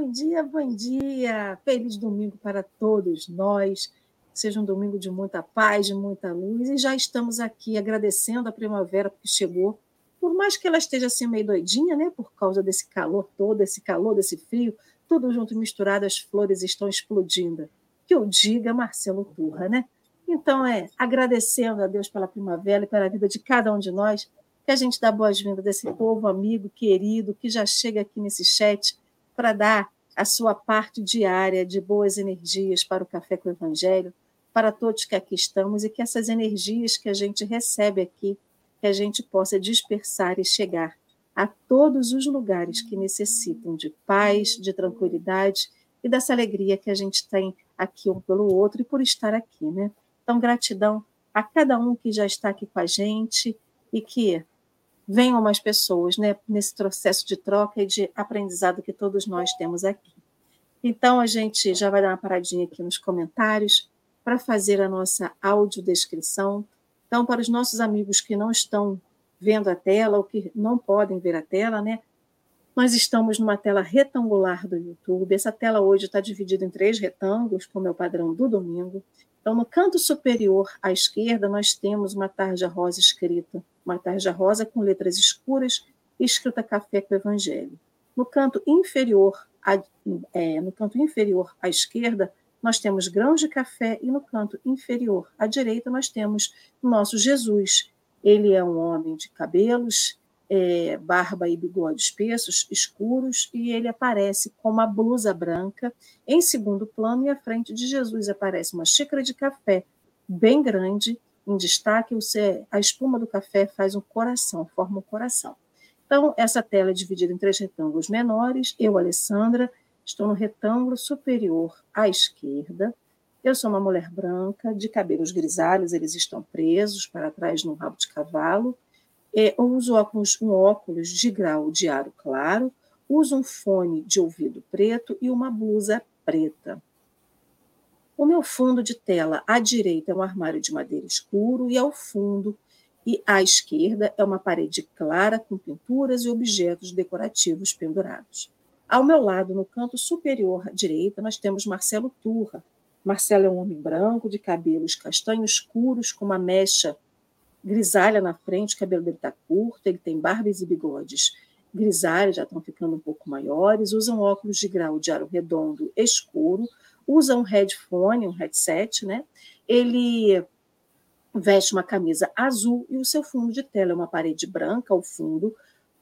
bom dia, bom dia. Feliz domingo para todos nós. Seja um domingo de muita paz, de muita luz. E já estamos aqui agradecendo a primavera que chegou. Por mais que ela esteja assim meio doidinha, né? Por causa desse calor todo, esse calor, desse frio, tudo junto misturado, as flores estão explodindo. Que eu diga Marcelo Turra, né? Então, é agradecendo a Deus pela primavera e pela vida de cada um de nós, que a gente dá boas-vindas desse povo amigo, querido, que já chega aqui nesse chat para dar a sua parte diária de boas energias para o Café com o Evangelho, para todos que aqui estamos, e que essas energias que a gente recebe aqui, que a gente possa dispersar e chegar a todos os lugares que necessitam de paz, de tranquilidade e dessa alegria que a gente tem aqui um pelo outro e por estar aqui, né? Então, gratidão a cada um que já está aqui com a gente e que venham mais pessoas né, nesse processo de troca e de aprendizado que todos nós temos aqui. Então, a gente já vai dar uma paradinha aqui nos comentários para fazer a nossa audiodescrição. Então, para os nossos amigos que não estão vendo a tela ou que não podem ver a tela, né? Nós estamos numa tela retangular do YouTube. Essa tela hoje está dividida em três retângulos, como é o padrão do domingo. Então, no canto superior à esquerda, nós temos uma tarja rosa escrita, uma tarja rosa com letras escuras, escrita café com evangelho. No canto inferior, à, é, no canto inferior à esquerda, nós temos grãos de café e no canto inferior à direita nós temos nosso Jesus. Ele é um homem de cabelos é, barba e bigode espessos, escuros, e ele aparece com uma blusa branca em segundo plano, e à frente de Jesus aparece uma xícara de café bem grande, em destaque, a espuma do café faz um coração, forma um coração. Então, essa tela é dividida em três retângulos menores. Eu, Alessandra, estou no retângulo superior à esquerda. Eu sou uma mulher branca, de cabelos grisalhos, eles estão presos para trás no rabo de cavalo é, uso óculos, um óculos de grau de aro claro, uso um fone de ouvido preto e uma blusa preta. O meu fundo de tela à direita é um armário de madeira escuro e ao fundo e à esquerda é uma parede clara com pinturas e objetos decorativos pendurados. Ao meu lado, no canto superior à direita, nós temos Marcelo Turra. Marcelo é um homem branco, de cabelos castanhos escuros, com uma mecha grisalha na frente, o cabelo dele está curto, ele tem barbas e bigodes grisalhos, já estão ficando um pouco maiores, usam óculos de grau de aro redondo escuro, usam um headphone, um headset, né? Ele veste uma camisa azul e o seu fundo de tela é uma parede branca ao fundo,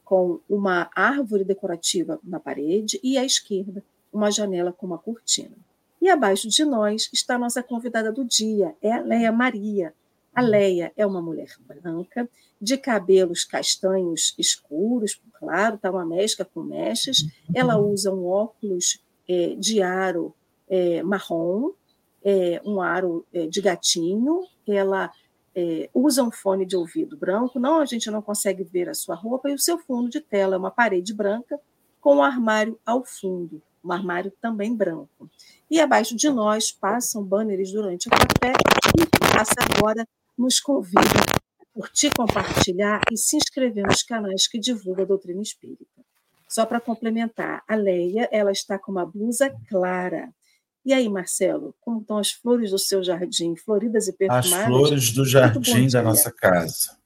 com uma árvore decorativa na parede e à esquerda uma janela com uma cortina. E abaixo de nós está a nossa convidada do dia, é a Leia Maria, a Leia é uma mulher branca, de cabelos castanhos escuros, claro, está uma mescla com mechas. Ela usa um óculos é, de aro é, marrom, é, um aro é, de gatinho. Ela é, usa um fone de ouvido branco. Não, a gente não consegue ver a sua roupa. E o seu fundo de tela é uma parede branca com um armário ao fundo, um armário também branco. E abaixo de nós passam banners durante o café e passa agora nos convida a curtir, compartilhar e se inscrever nos canais que divulgam a doutrina espírita. Só para complementar, a Leia ela está com uma blusa clara. E aí, Marcelo, como estão as flores do seu jardim, floridas e perfumadas? As flores do jardim da nossa casa.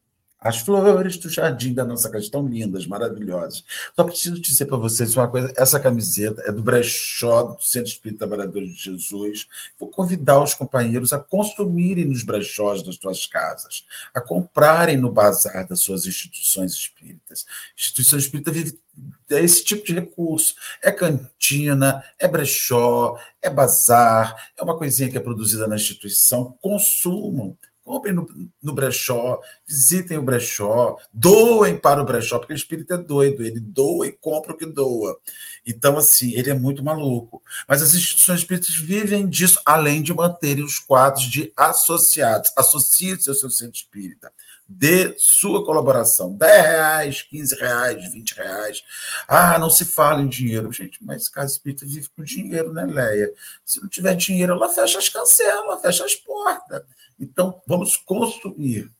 As flores do jardim da nossa casa estão lindas, maravilhosas. Só preciso dizer para vocês uma coisa: essa camiseta é do brechó do Centro Espírita Trabalhadores de Jesus. Vou convidar os companheiros a consumirem nos brechós das suas casas, a comprarem no bazar das suas instituições espíritas. A instituição espírita vive é esse tipo de recurso. É cantina, é brechó, é bazar, é uma coisinha que é produzida na instituição. Consumam comprem no, no, brechó, visitem o brechó, doem para o brechó, porque o espírito é doido, ele doa e compra o que doa. Então, assim, ele é muito maluco. Mas as instituições espíritas vivem disso, além de manterem os quadros de associados. Associe-se ao seu centro espírita. Dê sua colaboração. 10 reais, 15 reais, 20 reais. Ah, não se fala em dinheiro. Gente, mas casa espírita vive com dinheiro, né, Leia? Se não tiver dinheiro, ela fecha as cancelas, fecha as portas. Então, vamos construir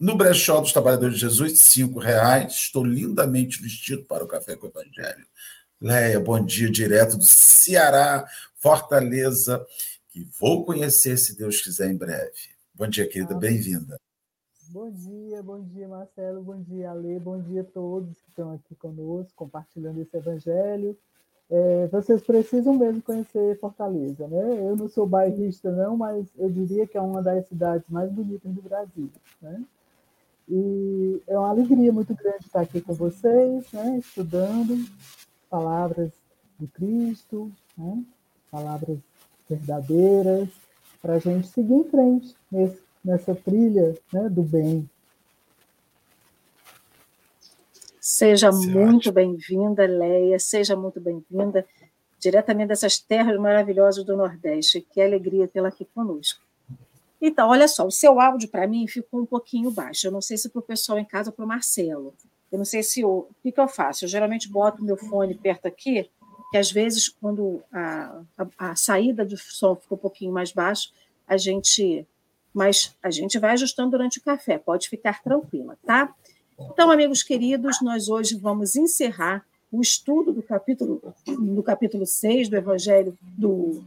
No brechó dos Trabalhadores de Jesus, cinco reais. Estou lindamente vestido para o Café com o Evangelho. Leia, bom dia, direto do Ceará, Fortaleza, que vou conhecer, se Deus quiser, em breve. Bom dia, querida, bem-vinda. Bom dia, bom dia, Marcelo, bom dia, Ale, bom dia a todos que estão aqui conosco, compartilhando esse evangelho. É, vocês precisam mesmo conhecer Fortaleza, né? Eu não sou bairrista, não, mas eu diria que é uma das cidades mais bonitas do Brasil, né? E é uma alegria muito grande estar aqui com vocês, né? Estudando palavras do Cristo, né? palavras verdadeiras, para a gente seguir em frente nesse, nessa trilha né, do bem. Seja muito bem-vinda, Leia, seja muito bem-vinda, diretamente dessas terras maravilhosas do Nordeste. Que alegria tê-la aqui conosco. Então, olha só, o seu áudio para mim ficou um pouquinho baixo. Eu não sei se para o pessoal em casa ou para o Marcelo. Eu não sei se o que, que eu faço. Eu geralmente boto o meu fone perto aqui que às vezes, quando a, a, a, saída do som fica um pouquinho mais baixo, a gente, mas a gente vai ajustando durante o café, pode ficar tranquila, tá? Então, amigos queridos, nós hoje vamos encerrar o estudo do capítulo, do capítulo 6 do Evangelho do.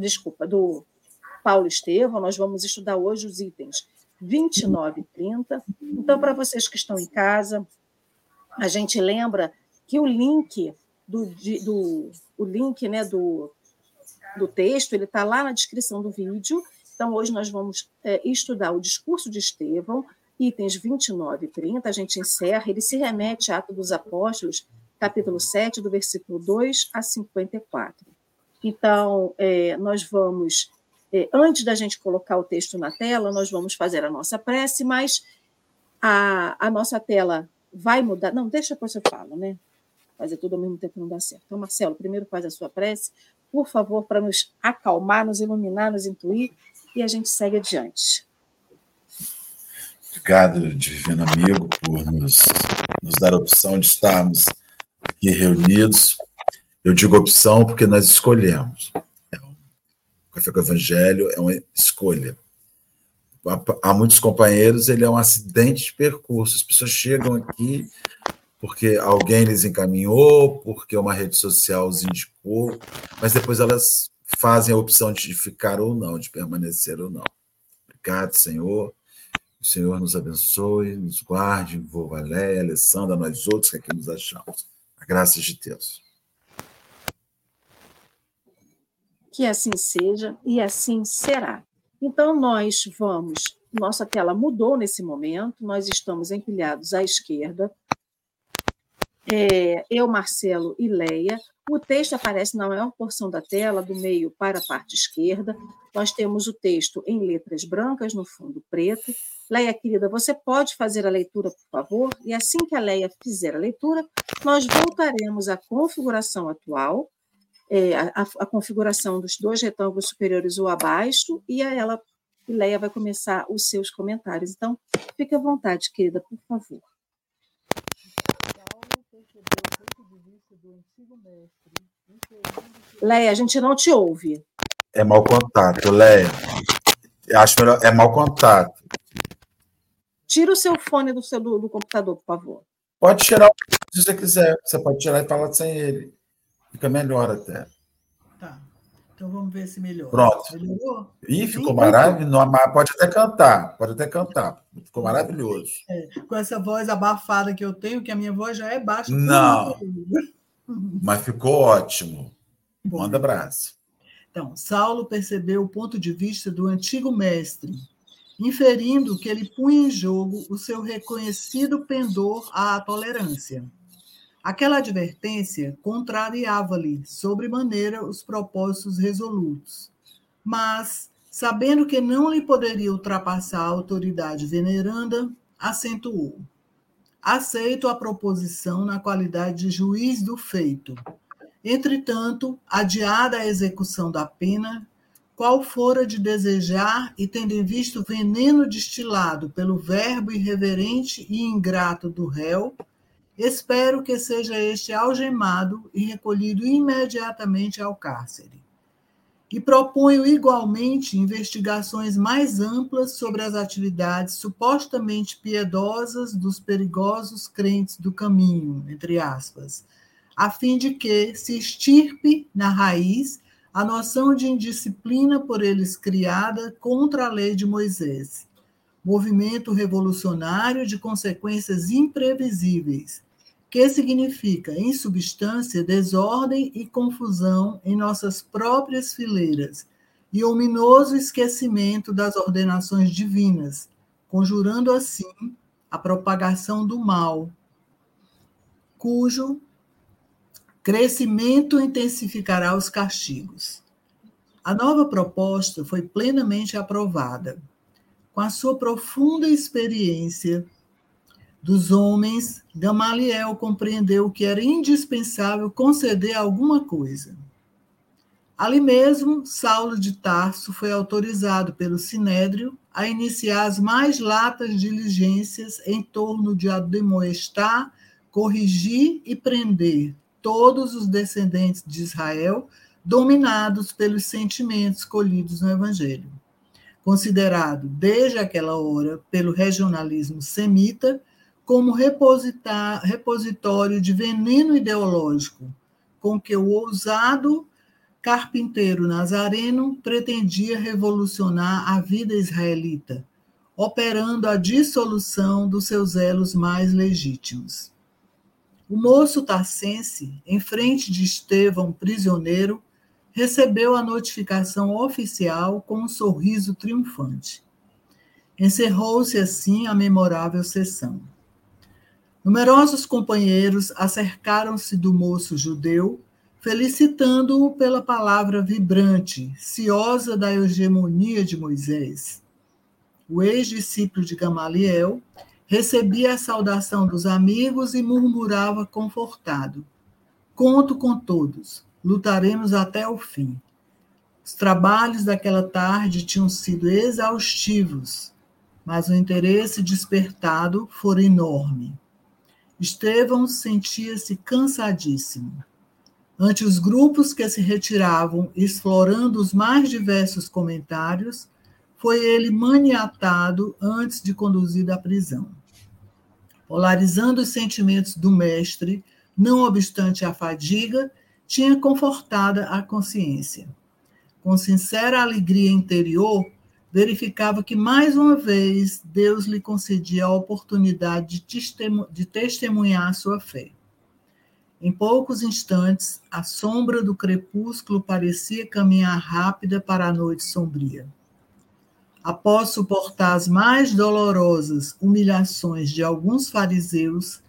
Desculpa, do Paulo Estevão. Nós vamos estudar hoje os itens 29 e 30. Então, para vocês que estão em casa, a gente lembra que o link do, do o link né, do, do texto, ele está lá na descrição do vídeo. Então, hoje nós vamos é, estudar o discurso de Estevão, itens 29 e 30. A gente encerra, ele se remete a Atos dos Apóstolos, capítulo 7, do versículo 2 a 54. Então, é, nós vamos, é, antes da gente colocar o texto na tela, nós vamos fazer a nossa prece, mas a, a nossa tela vai mudar. Não, deixa depois eu falo, né? fazer tudo ao mesmo tempo não dá certo. Então, Marcelo, primeiro faz a sua prece, por favor, para nos acalmar, nos iluminar, nos intuir, e a gente segue adiante. Obrigado, divino amigo, por nos, nos dar a opção de estarmos aqui reunidos. Eu digo opção porque nós escolhemos. É o Café com o Evangelho é uma escolha. Há muitos companheiros, ele é um acidente de percurso. As pessoas chegam aqui porque alguém lhes encaminhou, porque uma rede social os indicou, mas depois elas fazem a opção de ficar ou não, de permanecer ou não. Obrigado, Senhor. O Senhor nos abençoe, nos guarde, envolva a Léa, a Alessandra, nós outros que aqui nos achamos. A graça de Deus. Que assim seja e assim será. Então, nós vamos. Nossa tela mudou nesse momento, nós estamos empilhados à esquerda, é, eu, Marcelo e Leia. O texto aparece na maior porção da tela, do meio para a parte esquerda. Nós temos o texto em letras brancas, no fundo preto. Leia, querida, você pode fazer a leitura, por favor? E assim que a Leia fizer a leitura, nós voltaremos à configuração atual, é, a, a, configuração dos dois retângulos superiores ou abaixo, e a ela, Leia vai começar os seus comentários. Então, fique à vontade, querida, por favor do antigo mestre. Leia, a gente não te ouve. É mau contato, Leia. Acho melhor. É mau contato. Tira o seu fone do, seu, do, do computador, por favor. Pode tirar se você quiser. Você pode tirar e falar sem ele. Fica melhor até. Então vamos ver se melhora. Pronto. Melhorou? Ih, ficou maravilhoso. Pode até cantar. Pode até cantar. Ficou maravilhoso. É, com essa voz abafada que eu tenho, que a minha voz já é baixa. Não. Mas ficou ótimo. Manda abraço. Então, Saulo percebeu o ponto de vista do antigo mestre, inferindo que ele punha em jogo o seu reconhecido pendor à tolerância. Aquela advertência contrariava-lhe sobremaneira os propósitos resolutos. Mas, sabendo que não lhe poderia ultrapassar a autoridade veneranda, acentuou: Aceito a proposição na qualidade de juiz do feito. Entretanto, adiada a execução da pena, qual fora de desejar e tendo em o veneno destilado pelo verbo irreverente e ingrato do réu, espero que seja este algemado e recolhido imediatamente ao cárcere. e proponho igualmente investigações mais amplas sobre as atividades supostamente piedosas dos perigosos crentes do caminho, entre aspas, a fim de que se extirpe na raiz a noção de indisciplina por eles criada contra a lei de Moisés, movimento revolucionário de consequências imprevisíveis, que significa, em substância, desordem e confusão em nossas próprias fileiras e ominoso esquecimento das ordenações divinas, conjurando assim a propagação do mal, cujo crescimento intensificará os castigos. A nova proposta foi plenamente aprovada. Com a sua profunda experiência dos homens, Gamaliel compreendeu que era indispensável conceder alguma coisa. Ali mesmo, Saulo de Tarso foi autorizado pelo Sinédrio a iniciar as mais latas diligências em torno de ademoestar, corrigir e prender todos os descendentes de Israel dominados pelos sentimentos colhidos no Evangelho. Considerado, desde aquela hora, pelo regionalismo semita, como repositório de veneno ideológico, com que o ousado carpinteiro nazareno pretendia revolucionar a vida israelita, operando a dissolução dos seus elos mais legítimos. O moço tarcense, em frente de Estevão, prisioneiro, recebeu a notificação oficial com um sorriso triunfante. Encerrou-se assim a memorável sessão. Numerosos companheiros acercaram-se do moço judeu, felicitando-o pela palavra vibrante, ciosa da hegemonia de Moisés. O ex-discípulo de Gamaliel recebia a saudação dos amigos e murmurava confortado: Conto com todos, lutaremos até o fim. Os trabalhos daquela tarde tinham sido exaustivos, mas o interesse despertado fora enorme. Estevão sentia-se cansadíssimo. Ante os grupos que se retiravam, explorando os mais diversos comentários, foi ele maniatado antes de conduzido à prisão. Polarizando os sentimentos do mestre, não obstante a fadiga, tinha confortada a consciência. Com sincera alegria interior, verificava que, mais uma vez, Deus lhe concedia a oportunidade de testemunhar sua fé. Em poucos instantes, a sombra do crepúsculo parecia caminhar rápida para a noite sombria. Após suportar as mais dolorosas humilhações de alguns fariseus,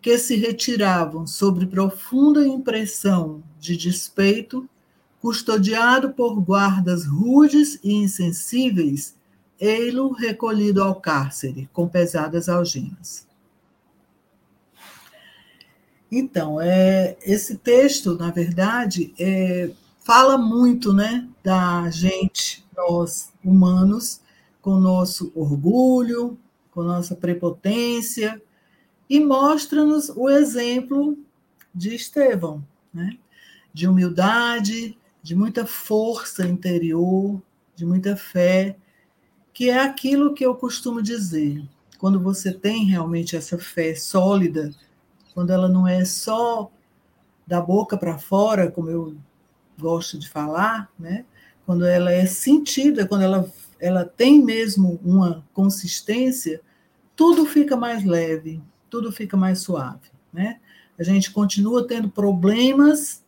que se retiravam sobre profunda impressão de despeito, custodiado por guardas rudes e insensíveis, ei-lo recolhido ao cárcere com pesadas algemas. Então, é, esse texto, na verdade, é, fala muito né, da gente, nós humanos, com nosso orgulho, com nossa prepotência, e mostra-nos o exemplo de Estevão, né? de humildade, de muita força interior, de muita fé, que é aquilo que eu costumo dizer. Quando você tem realmente essa fé sólida, quando ela não é só da boca para fora, como eu gosto de falar, né? quando ela é sentida, quando ela, ela tem mesmo uma consistência, tudo fica mais leve, tudo fica mais suave. Né? A gente continua tendo problemas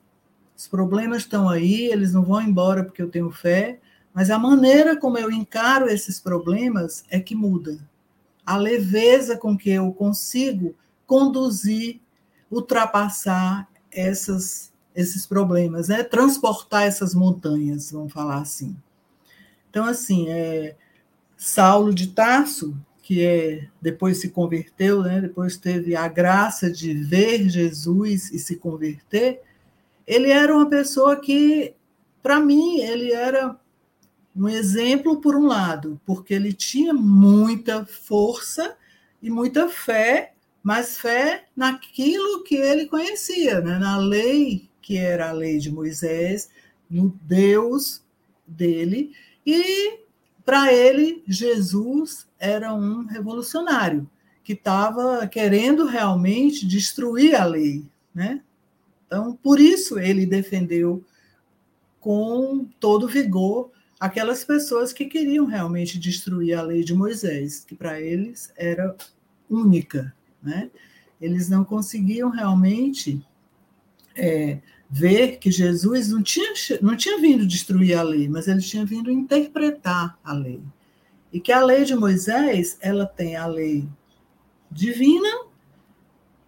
os problemas estão aí, eles não vão embora porque eu tenho fé, mas a maneira como eu encaro esses problemas é que muda. A leveza com que eu consigo conduzir, ultrapassar essas, esses problemas, né? transportar essas montanhas, vamos falar assim. Então, assim, é, Saulo de Tarso, que é, depois se converteu, né? depois teve a graça de ver Jesus e se converter, ele era uma pessoa que, para mim, ele era um exemplo por um lado, porque ele tinha muita força e muita fé, mas fé naquilo que ele conhecia, né? na lei que era a lei de Moisés, no Deus dele, e para ele, Jesus era um revolucionário que estava querendo realmente destruir a lei, né? Então, por isso ele defendeu com todo vigor aquelas pessoas que queriam realmente destruir a lei de Moisés, que para eles era única, né? Eles não conseguiam realmente é, ver que Jesus não tinha, não tinha vindo destruir a lei, mas ele tinha vindo interpretar a lei. E que a lei de Moisés, ela tem a lei divina,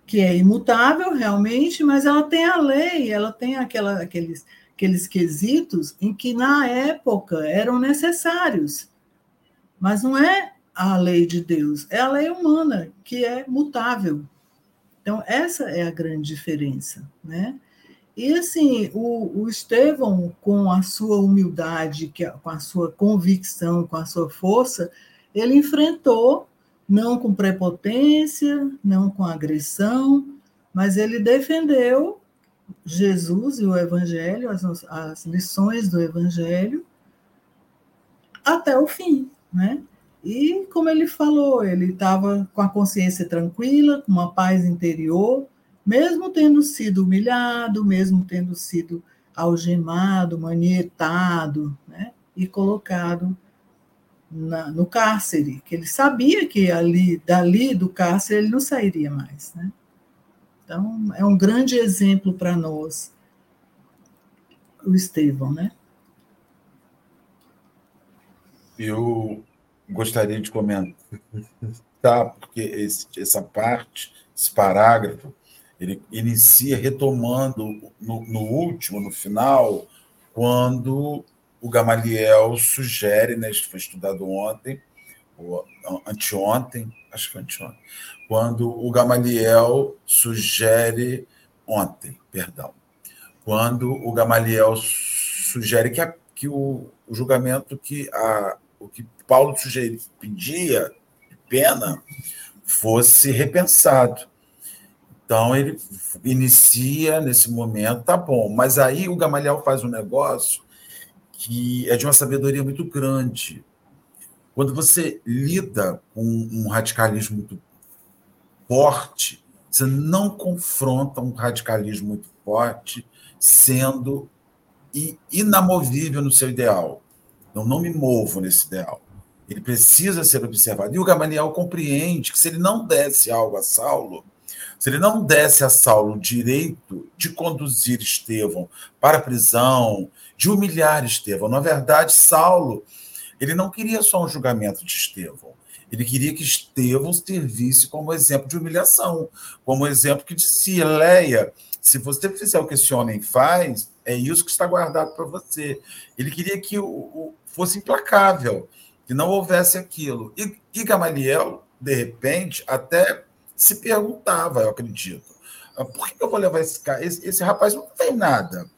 que é imutável realmente, mas ela tem a lei, ela tem aquela, aqueles, aqueles quesitos em que na época eram necessários. Mas não é a lei de Deus, é a lei humana, que é mutável. Então, essa é a grande diferença, né? E assim, o, o Estevão, com a sua humildade, é, com a sua convicção, com a sua força, ele enfrentou, não com prepotência, não com agressão, mas ele defendeu Jesus e o Evangelho, as, as lições do Evangelho, até o fim, né? E como ele falou, ele estava com a consciência tranquila, com uma paz interior, mesmo tendo sido humilhado, mesmo tendo sido algemado, manietado, né? e colocado na, no cárcere, que ele sabia que ali, dali do cárcere ele não sairia mais. Né? Então, é um grande exemplo para nós, o Estevão, né? Eu gostaria de comentar, porque esse, essa parte, esse parágrafo, ele inicia retomando no, no, último, no final, quando o Gamaliel sugere, né, isso foi estudado ontem, ou anteontem, acho que anteontem, quando o Gamaliel sugere, ontem, perdão, quando o Gamaliel sugere que, a, que o, o, julgamento que a, o que Paulo sugeria, pedia, pena, fosse repensado. Então ele inicia nesse momento, tá bom, mas aí o Gamaliel faz um negócio que é de uma sabedoria muito grande. Quando você lida com um radicalismo muito forte, você não confronta um radicalismo muito forte sendo inamovível no seu ideal. Eu não me movo nesse ideal. Ele precisa ser observado. E o Gamaliel compreende que se ele não desse algo a Saulo, se ele não desse a Saulo o direito de conduzir Estevão para a prisão, de humilhar Estevão, na verdade, Saulo, ele não queria só um julgamento de Estevão. Ele queria que Estevão servisse como exemplo de humilhação, como exemplo que dizia, Leia, se você fizer o que esse homem faz, é isso que está guardado para você. Ele queria que o, o, fosse implacável, que não houvesse aquilo. E, e Gamaliel, de repente, até se perguntava, eu acredito, ah, por que eu vou levar esse cara? Esse, esse rapaz não tem nada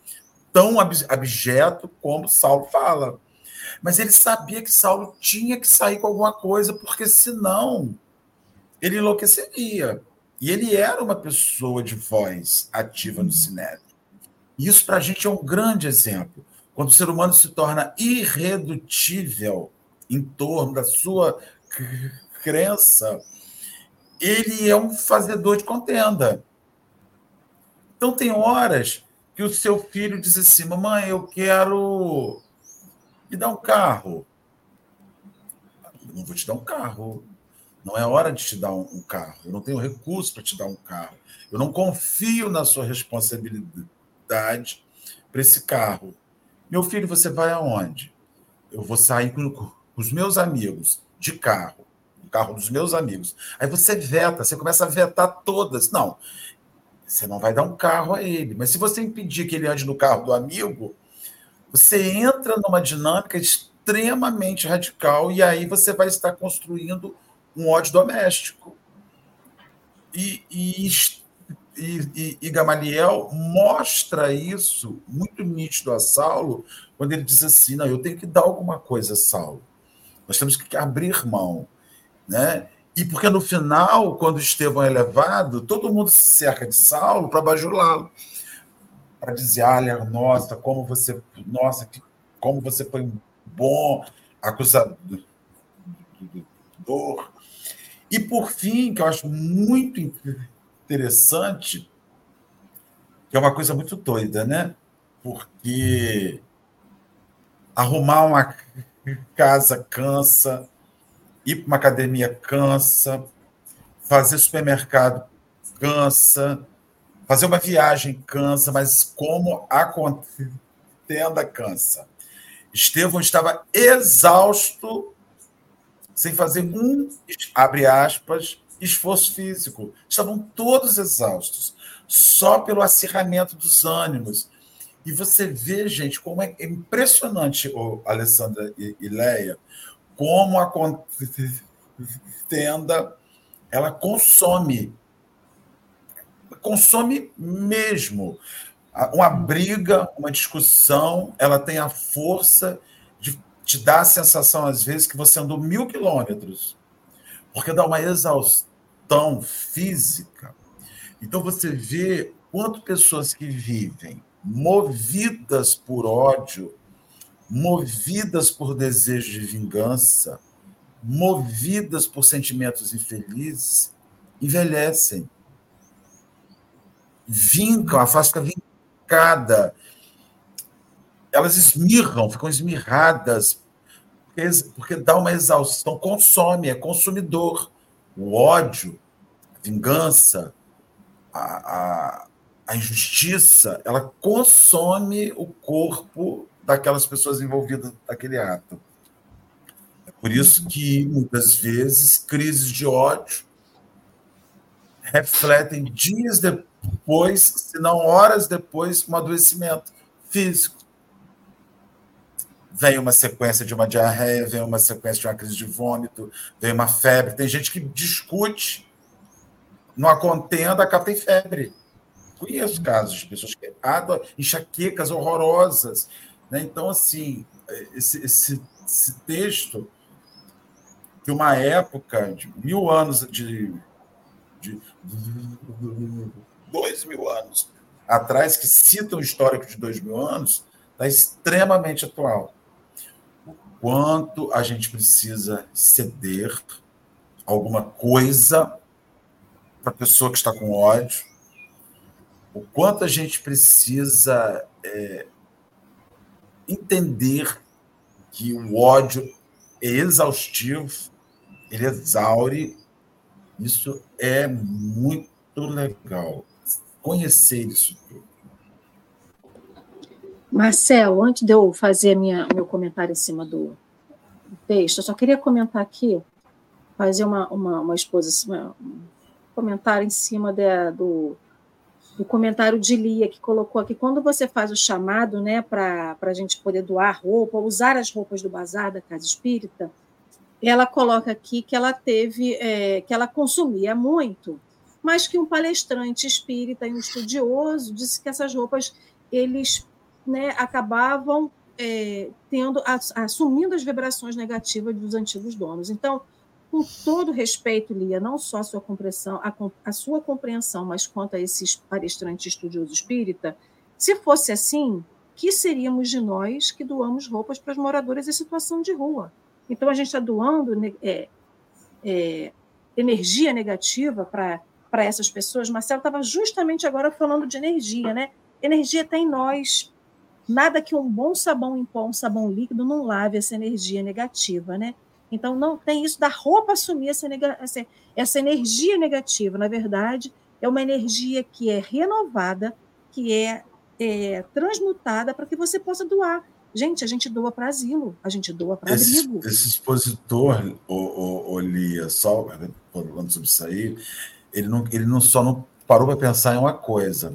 tão abjeto como Saulo fala. Mas ele sabia que Saulo tinha que sair com alguma coisa, porque senão ele enlouqueceria. E ele era uma pessoa de voz ativa no Sinédrio. Isso para a gente é um grande exemplo. Quando o ser humano se torna irredutível em torno da sua crença, ele é um fazedor de contenda. Então, tem horas que o seu filho diz assim: Mamãe, eu quero me dar um carro. Eu não vou te dar um carro. Não é hora de te dar um carro. Eu não tenho recurso para te dar um carro. Eu não confio na sua responsabilidade para esse carro. Meu filho, você vai aonde? Eu vou sair com os meus amigos de carro carro dos meus amigos. Aí você veta, você começa a vetar todas. Não, você não vai dar um carro a ele. Mas se você impedir que ele ande no carro do amigo, você entra numa dinâmica extremamente radical e aí você vai estar construindo um ódio doméstico. E, e, e, e, Gamaliel mostra isso muito nítido a Saulo quando ele diz assim: não, eu tenho que dar alguma coisa a Saulo. Nós temos que abrir mão. Né? E porque no final, quando Estevão é levado, todo mundo se cerca de Saulo para bajulá-lo, para dizer: olha, nossa, como você. Nossa, que, como você foi um bom acusador. E, por fim, que eu acho muito interessante, que é uma coisa muito doida, né? Porque arrumar uma casa cansa, ir para uma academia cansa, fazer supermercado cansa, fazer uma viagem cansa, mas como a contenda cansa. Estevão estava exausto, sem fazer um, abre aspas, esforço físico. Estavam todos exaustos, só pelo acirramento dos ânimos. E você vê, gente, como é impressionante, oh, Alessandra e Leia, como a contenda ela consome. Consome mesmo. Uma briga, uma discussão, ela tem a força de te dar a sensação, às vezes, que você andou mil quilômetros, porque dá uma exaustão física. Então, você vê quanto pessoas que vivem movidas por ódio, movidas por desejo de vingança, movidas por sentimentos infelizes, envelhecem. Vincam, a face fica vincada. Elas esmirram, ficam esmirradas, porque, dá uma exaustão, consome, é consumidor. O ódio, a vingança, a, a, a injustiça, ela consome o corpo daquelas pessoas envolvidas naquele ato. Por isso que, muitas vezes, crises de ódio refletem dias depois, se não horas depois, um adoecimento físico. Vem uma sequência de uma diarreia, vem uma sequência de uma crise de vômito, vem uma febre. Tem gente que discute numa contenda, cá tem febre. Conheço casos de pessoas que adoram enxaquecas horrorosas. Né? Então, assim, esse, esse, esse texto que uma época de mil anos de, de dois mil anos atrás, que cita um histórico de dois mil anos, está extremamente atual. O quanto a gente precisa ceder alguma coisa para a pessoa que está com ódio, o quanto a gente precisa é, entender que o ódio é exaustivo ele exaure. Isso é muito legal. Conhecer isso tudo. Marcelo, antes de eu fazer minha, meu comentário em cima do texto, eu só queria comentar aqui, fazer uma, uma, uma exposição, um comentário em cima de, do, do comentário de Lia, que colocou aqui, quando você faz o chamado né, para a gente poder doar roupa, usar as roupas do bazar da Casa Espírita, ela coloca aqui que ela teve, é, que ela consumia muito, mas que um palestrante espírita e um estudioso disse que essas roupas eles né, acabavam é, tendo assumindo as vibrações negativas dos antigos donos. Então, com todo respeito, Lia, não só a sua compreensão, a, a sua compreensão, mas quanto a esse palestrante estudioso espírita, se fosse assim, que seríamos de nós que doamos roupas para os moradores em situação de rua? Então, a gente está doando é, é, energia negativa para essas pessoas. Marcelo estava justamente agora falando de energia, né? Energia está em nós. Nada que um bom sabão em pó, um sabão líquido, não lave essa energia negativa, né? Então, não tem isso da roupa assumir essa, essa, essa energia negativa. Na verdade, é uma energia que é renovada, que é, é transmutada para que você possa doar. Gente, a gente doa para asilo, a gente doa para abrigo. Esse expositor, o, o, o Lia, só falando sobre isso aí, ele não, ele não só não parou para pensar em uma coisa.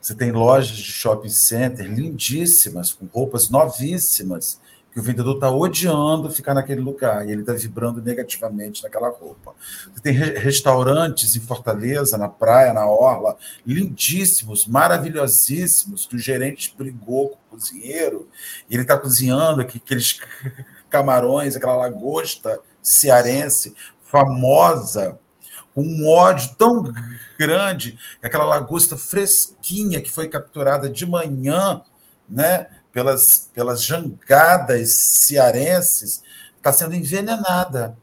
Você tem lojas de shopping center lindíssimas, com roupas novíssimas, que o vendedor está odiando ficar naquele lugar e ele está vibrando negativamente naquela roupa. Tem restaurantes em Fortaleza, na praia, na orla, lindíssimos, maravilhosíssimos, que o gerente brigou com o cozinheiro e ele está cozinhando aqueles camarões, aquela lagosta cearense famosa, com um ódio tão grande, aquela lagosta fresquinha que foi capturada de manhã, né? Pelas, pelas jangadas cearenses, está sendo envenenada.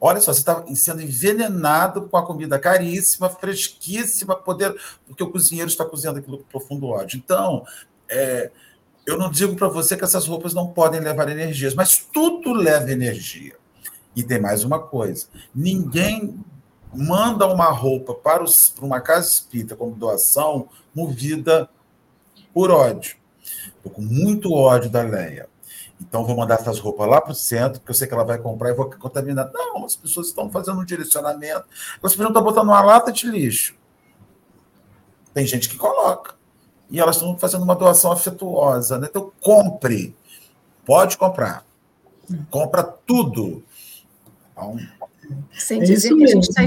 Olha só, você está sendo envenenado com a comida caríssima, fresquíssima, poder, porque o cozinheiro está cozinhando aquilo com profundo ódio. Então, é, eu não digo para você que essas roupas não podem levar energias, mas tudo leva energia. E tem mais uma coisa: ninguém manda uma roupa para, os, para uma casa espírita como doação movida por ódio. Estou com muito ódio da Leia. Então vou mandar essas roupas lá para o centro, porque eu sei que ela vai comprar e vou contaminar. Não, as pessoas estão fazendo um direcionamento. As pessoas estão botando uma lata de lixo. Tem gente que coloca. E elas estão fazendo uma doação afetuosa. Né? Então compre. Pode comprar. Compra tudo. Então, sem, é dizer que a gente está,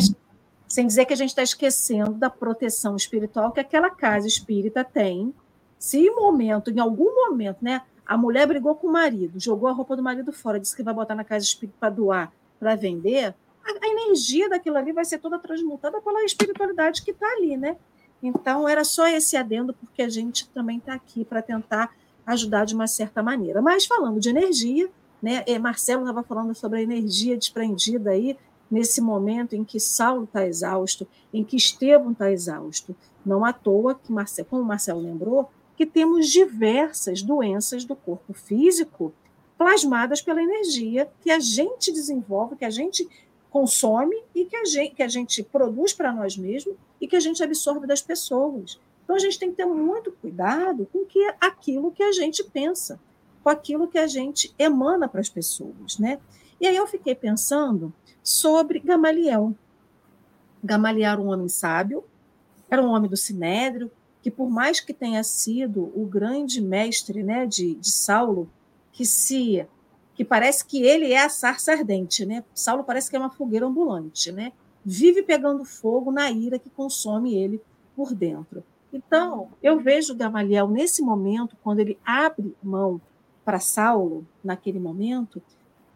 sem dizer que a gente está esquecendo da proteção espiritual que aquela casa espírita tem. Se em momento, em algum momento, né, a mulher brigou com o marido, jogou a roupa do marido fora, disse que vai botar na casa espírita para doar, para vender, a, energia daquilo ali vai ser toda transmutada pela espiritualidade que está ali, né? Então, era só esse adendo, porque a gente também está aqui para tentar ajudar de uma certa maneira. Mas falando de energia, né? Marcelo estava falando sobre a energia desprendida aí nesse momento em que Saulo está exausto, em que Estevão está exausto. Não à toa que, Marcelo, como Marcelo lembrou, que temos diversas doenças do corpo físico plasmadas pela energia que a gente desenvolve, que a gente consome e que a gente, que a gente produz para nós mesmos e que a gente absorve das pessoas. Então a gente tem que ter muito cuidado com que aquilo que a gente pensa com aquilo que a gente emana para as pessoas, né? E aí eu fiquei pensando sobre Gamaliel. Gamaliel era um homem sábio, era um homem do Sinédrio, que por mais que tenha sido o grande mestre né, de, de Saulo, que se que parece que ele é a sarça ardente, né? Saulo parece que é uma fogueira ambulante, né? Vive pegando fogo na ira que consome ele por dentro. Então, eu vejo Gamaliel nesse momento, quando ele abre mão para Saulo, naquele momento,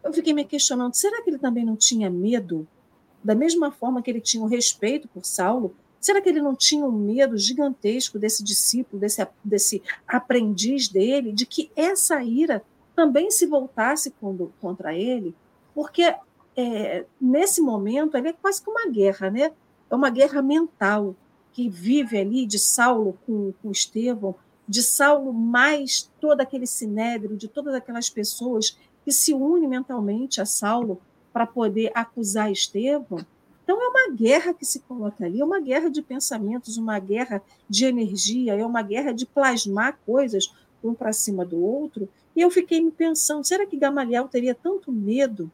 eu fiquei me questionando: será que ele também não tinha medo? Da mesma forma que ele tinha o respeito por Saulo, será que ele não tinha um medo gigantesco desse discípulo, desse, desse aprendiz dele, de que essa ira também se voltasse contra ele? Porque é, nesse momento ele é quase que uma guerra, né? É uma guerra mental que vive ali de Saulo com, com Estevão, de Saulo mais todo aquele sinédrio, de todas aquelas pessoas que se unem mentalmente a Saulo para poder acusar Estevão. Então é uma guerra que se coloca ali, é uma guerra de pensamentos, uma guerra de energia, é uma guerra de plasmar coisas um para cima do outro. E eu fiquei me pensando, será que Gamaliel teria tanto medo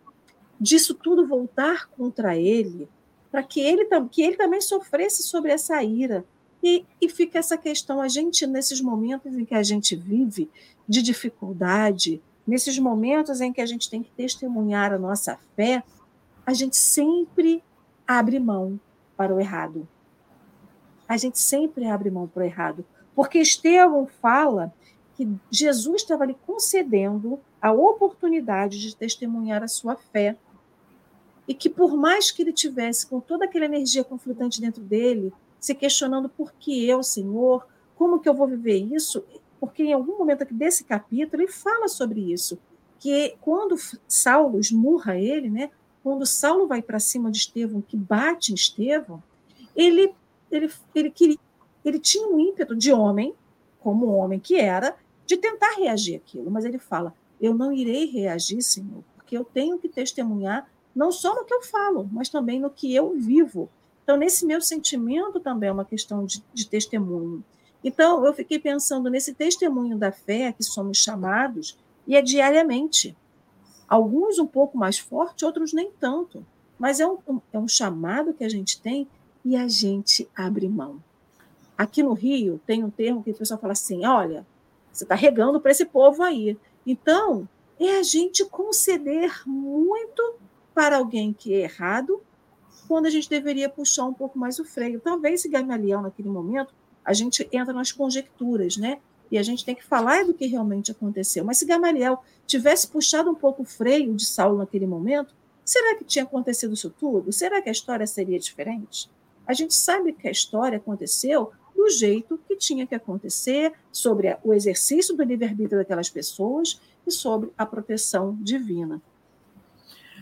disso tudo voltar contra ele, para que ele, que ele também sofresse sobre essa ira, e, e fica essa questão, a gente, nesses momentos em que a gente vive de dificuldade, nesses momentos em que a gente tem que testemunhar a nossa fé, a gente sempre abre mão para o errado. A gente sempre abre mão para o errado. Porque Estevão fala que Jesus estava lhe concedendo a oportunidade de testemunhar a sua fé. E que, por mais que ele tivesse com toda aquela energia conflitante dentro dele, se questionando por que eu, Senhor, como que eu vou viver isso? Porque em algum momento aqui desse capítulo ele fala sobre isso, que quando Saulo esmurra ele, né? Quando Saulo vai para cima de Estevão, que bate em Estevão, ele ele ele queria, ele tinha um ímpeto de homem, como homem que era, de tentar reagir aquilo, mas ele fala: "Eu não irei reagir, Senhor, porque eu tenho que testemunhar não só no que eu falo, mas também no que eu vivo. Então, nesse meu sentimento também é uma questão de, de testemunho. Então, eu fiquei pensando nesse testemunho da fé que somos chamados, e é diariamente. Alguns um pouco mais forte, outros nem tanto. Mas é um, é um chamado que a gente tem e a gente abre mão. Aqui no Rio tem um termo que o pessoal fala assim: olha, você está regando para esse povo aí. Então, é a gente conceder muito para alguém que é errado quando a gente deveria puxar um pouco mais o freio. Talvez se Gamaliel, naquele momento, a gente entra nas conjecturas, né? E a gente tem que falar do que realmente aconteceu. Mas se Gamaliel tivesse puxado um pouco o freio de Saulo naquele momento, será que tinha acontecido isso tudo? Será que a história seria diferente? A gente sabe que a história aconteceu do jeito que tinha que acontecer, sobre o exercício do livre-arbítrio daquelas pessoas e sobre a proteção divina.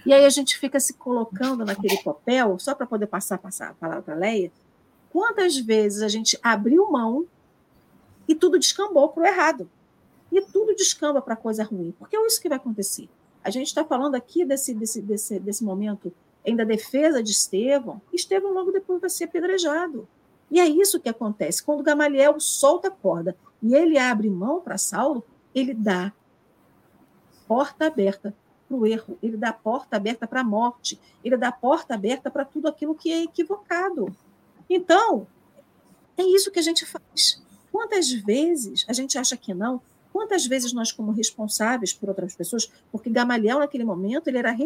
E aí a gente fica se colocando naquele papel, só para poder passar, passar a palavra para a Leia, quantas vezes a gente abriu mão e tudo descambou para o errado. E tudo descamba para coisa ruim, porque é isso que vai acontecer. A gente está falando aqui desse, desse, desse, desse momento em da defesa de Estevão. Estevão logo depois vai ser apedrejado. E é isso que acontece. Quando Gamaliel solta a corda e ele abre mão para Saulo, ele dá porta aberta para o erro, ele dá porta aberta para a morte, ele dá porta aberta para tudo aquilo que é equivocado. Então, é isso que a gente faz. Quantas vezes a gente acha que não? Quantas vezes nós, como responsáveis por outras pessoas, porque Gamaliel, naquele momento, ele, era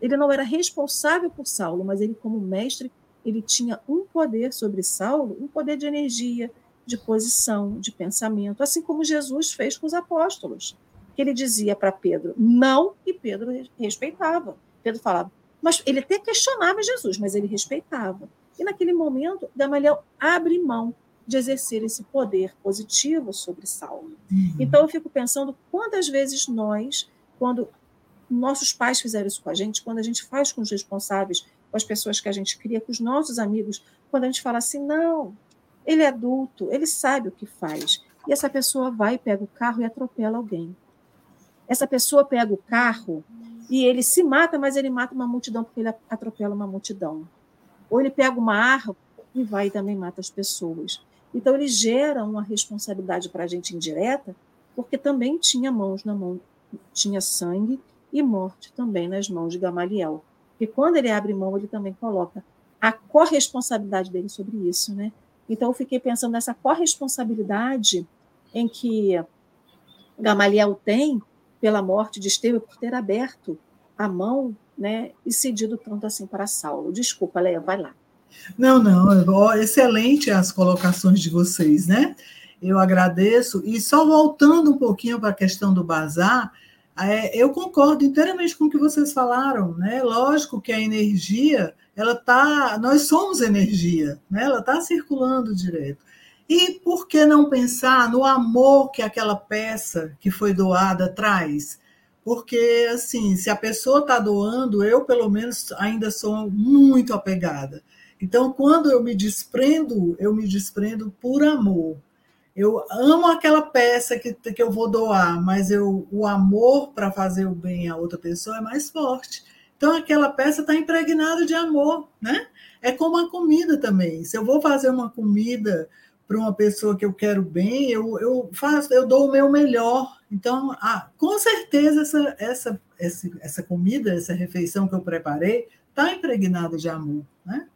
ele não era responsável por Saulo, mas ele, como mestre, ele tinha um poder sobre Saulo, um poder de energia, de posição, de pensamento, assim como Jesus fez com os apóstolos. Que ele dizia para Pedro não e Pedro respeitava. Pedro falava, mas ele até questionava Jesus, mas ele respeitava. E naquele momento, Gamaliel abre mão de exercer esse poder positivo sobre Saulo. Uhum. Então eu fico pensando quantas vezes nós, quando nossos pais fizeram isso com a gente, quando a gente faz com os responsáveis com as pessoas que a gente cria, com os nossos amigos, quando a gente fala assim, não, ele é adulto, ele sabe o que faz. E essa pessoa vai, pega o carro e atropela alguém. Essa pessoa pega o carro e ele se mata, mas ele mata uma multidão porque ele atropela uma multidão. Ou ele pega uma arma e vai e também mata as pessoas. Então ele gera uma responsabilidade para a gente indireta, porque também tinha mãos na mão, tinha sangue e morte também nas mãos de Gamaliel. Porque quando ele abre mão, ele também coloca a corresponsabilidade dele sobre isso, né? Então eu fiquei pensando nessa corresponsabilidade em que Gamaliel tem pela morte de Estevão por ter aberto a mão, né, e cedido tanto assim para Saulo. Desculpa, Leia, vai lá. Não, não, excelente as colocações de vocês, né? Eu agradeço. E só voltando um pouquinho para a questão do bazar, é, eu concordo inteiramente com o que vocês falaram, né? Lógico que a energia, ela tá, nós somos energia, né? Ela está circulando direto. E por que não pensar no amor que aquela peça que foi doada traz? Porque, assim, se a pessoa está doando, eu, pelo menos, ainda sou muito apegada. Então, quando eu me desprendo, eu me desprendo por amor. Eu amo aquela peça que, que eu vou doar, mas eu, o amor para fazer o bem a outra pessoa é mais forte. Então, aquela peça está impregnada de amor, né? É como a comida também. Se eu vou fazer uma comida para uma pessoa que eu quero bem, eu, eu faço, eu dou o meu melhor. Então, ah, com certeza essa, essa, essa, essa comida, essa refeição que eu preparei, está impregnada de amor, né?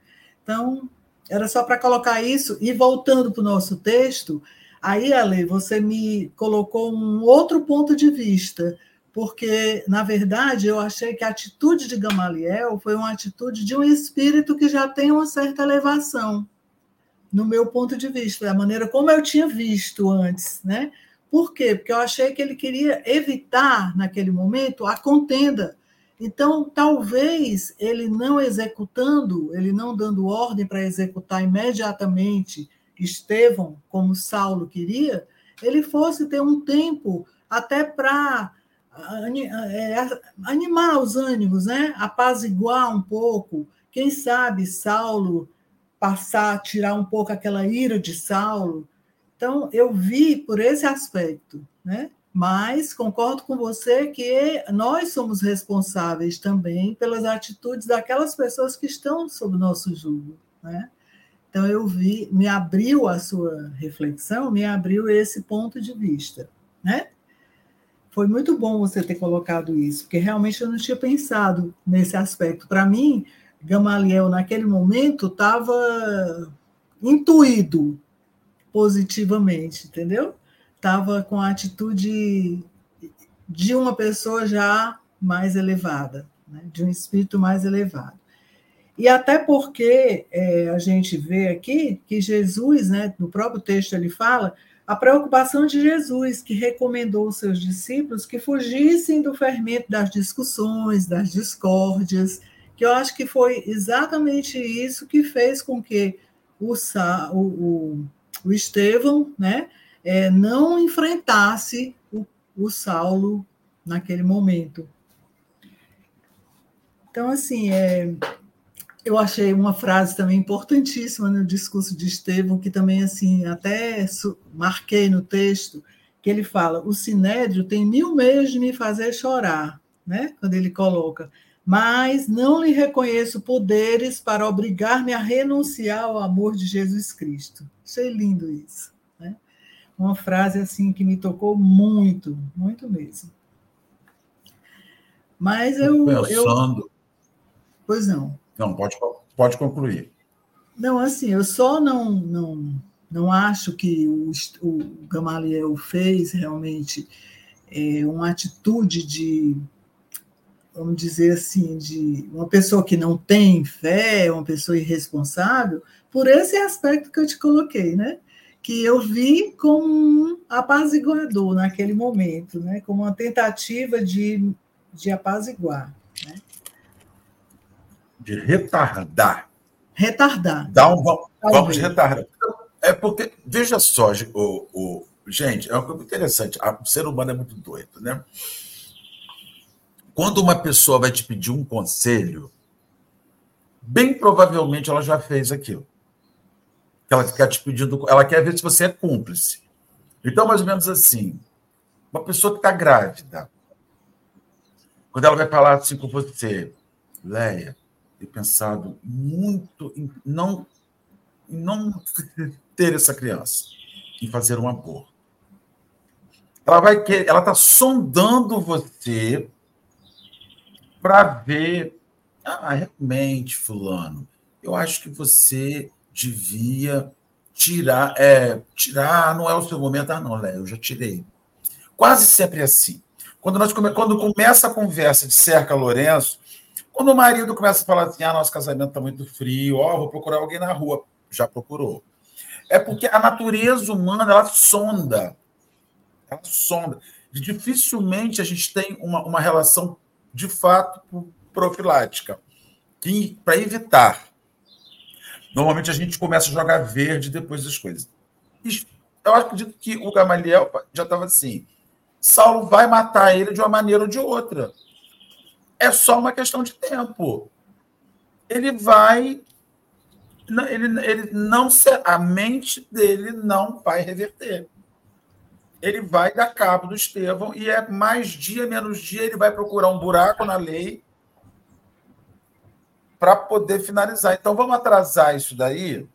Então, era só para colocar isso. E voltando para o nosso texto, Aí, Ale, você me colocou um outro ponto de vista, porque, na verdade, eu achei que a atitude de Gamaliel foi uma atitude de um espírito que já tem uma certa elevação, no meu ponto de vista, da maneira como eu tinha visto antes, né? Por quê? Porque eu achei que ele queria evitar, naquele momento, a contenda. Então, talvez ele não executando, ele não dando ordem para executar imediatamente Estevão, como Saulo queria, ele fosse ter um tempo até para é, animar os ânimos, né? apaziguar um pouco. Quem sabe Saulo passar, tirar um pouco aquela ira de Saulo. Então, eu vi por esse aspecto, né? Mas concordo com você que nós somos responsáveis também pelas atitudes daquelas pessoas que estão sob nosso jugo, né? Então eu vi, me abriu a sua reflexão, me abriu esse ponto de vista, né? Foi muito bom você ter colocado isso, porque realmente eu não tinha pensado nesse aspecto. Para mim, Gamaliel naquele momento estava intuído positivamente, entendeu? Estava com a atitude de uma pessoa já mais elevada, né? de um espírito mais elevado. E até porque é, a gente vê aqui que Jesus, né, no próprio texto ele fala, a preocupação de Jesus, que recomendou aos seus discípulos que fugissem do fermento das discussões, das discórdias, que eu acho que foi exatamente isso que fez com que o, o, o Estevão, né, é, não enfrentasse o, o Saulo naquele momento. Então, assim, é, eu achei uma frase também importantíssima no discurso de Estevão, que também, assim, até marquei no texto, que ele fala: o sinédrio tem mil meios de me fazer chorar, né? Quando ele coloca, mas não lhe reconheço poderes para obrigar-me a renunciar ao amor de Jesus Cristo. Achei lindo isso. Uma frase assim que me tocou muito, muito mesmo. Mas eu. Pensando. Eu... Pois não. Não, pode, pode concluir. Não, assim, eu só não, não, não acho que o, o Gamaliel fez realmente é, uma atitude de vamos dizer assim, de uma pessoa que não tem fé, uma pessoa irresponsável, por esse aspecto que eu te coloquei, né? Que eu vi como um apaziguador naquele momento, né? Como uma tentativa de, de apaziguar, né? De retardar. Retardar. Dá um, vamos, vamos retardar. É porque, veja só, o, o, gente, é uma coisa interessante. O ser humano é muito doido, né? Quando uma pessoa vai te pedir um conselho, bem provavelmente ela já fez aquilo. Ela quer te pedindo, ela quer ver se você é cúmplice. Então, mais ou menos assim, uma pessoa que está grávida, quando ela vai falar assim com você, Leia, ter pensado muito em não, em não ter essa criança, em fazer um aborto. Ela vai querer, ela está sondando você para ver, ah, realmente, fulano, eu acho que você devia tirar, é, tirar, não é o seu momento, ah, não, Léo, eu já tirei. Quase sempre é assim. Quando, nós come, quando começa a conversa de cerca Lourenço, quando o marido começa a falar assim, ah, nosso casamento está muito frio, ó, oh, vou procurar alguém na rua. Já procurou. É porque a natureza humana, ela sonda. Ela sonda. Dificilmente a gente tem uma, uma relação de fato profilática, para evitar. Normalmente a gente começa a jogar verde depois das coisas. Eu acredito que o Gamaliel já estava assim. Saulo vai matar ele de uma maneira ou de outra. É só uma questão de tempo. Ele vai. Ele, ele não a mente dele não vai reverter ele vai dar cabo do Estevão e é mais dia, menos dia, ele vai procurar um buraco na lei para poder finalizar. Então, vamos atrasar isso daí.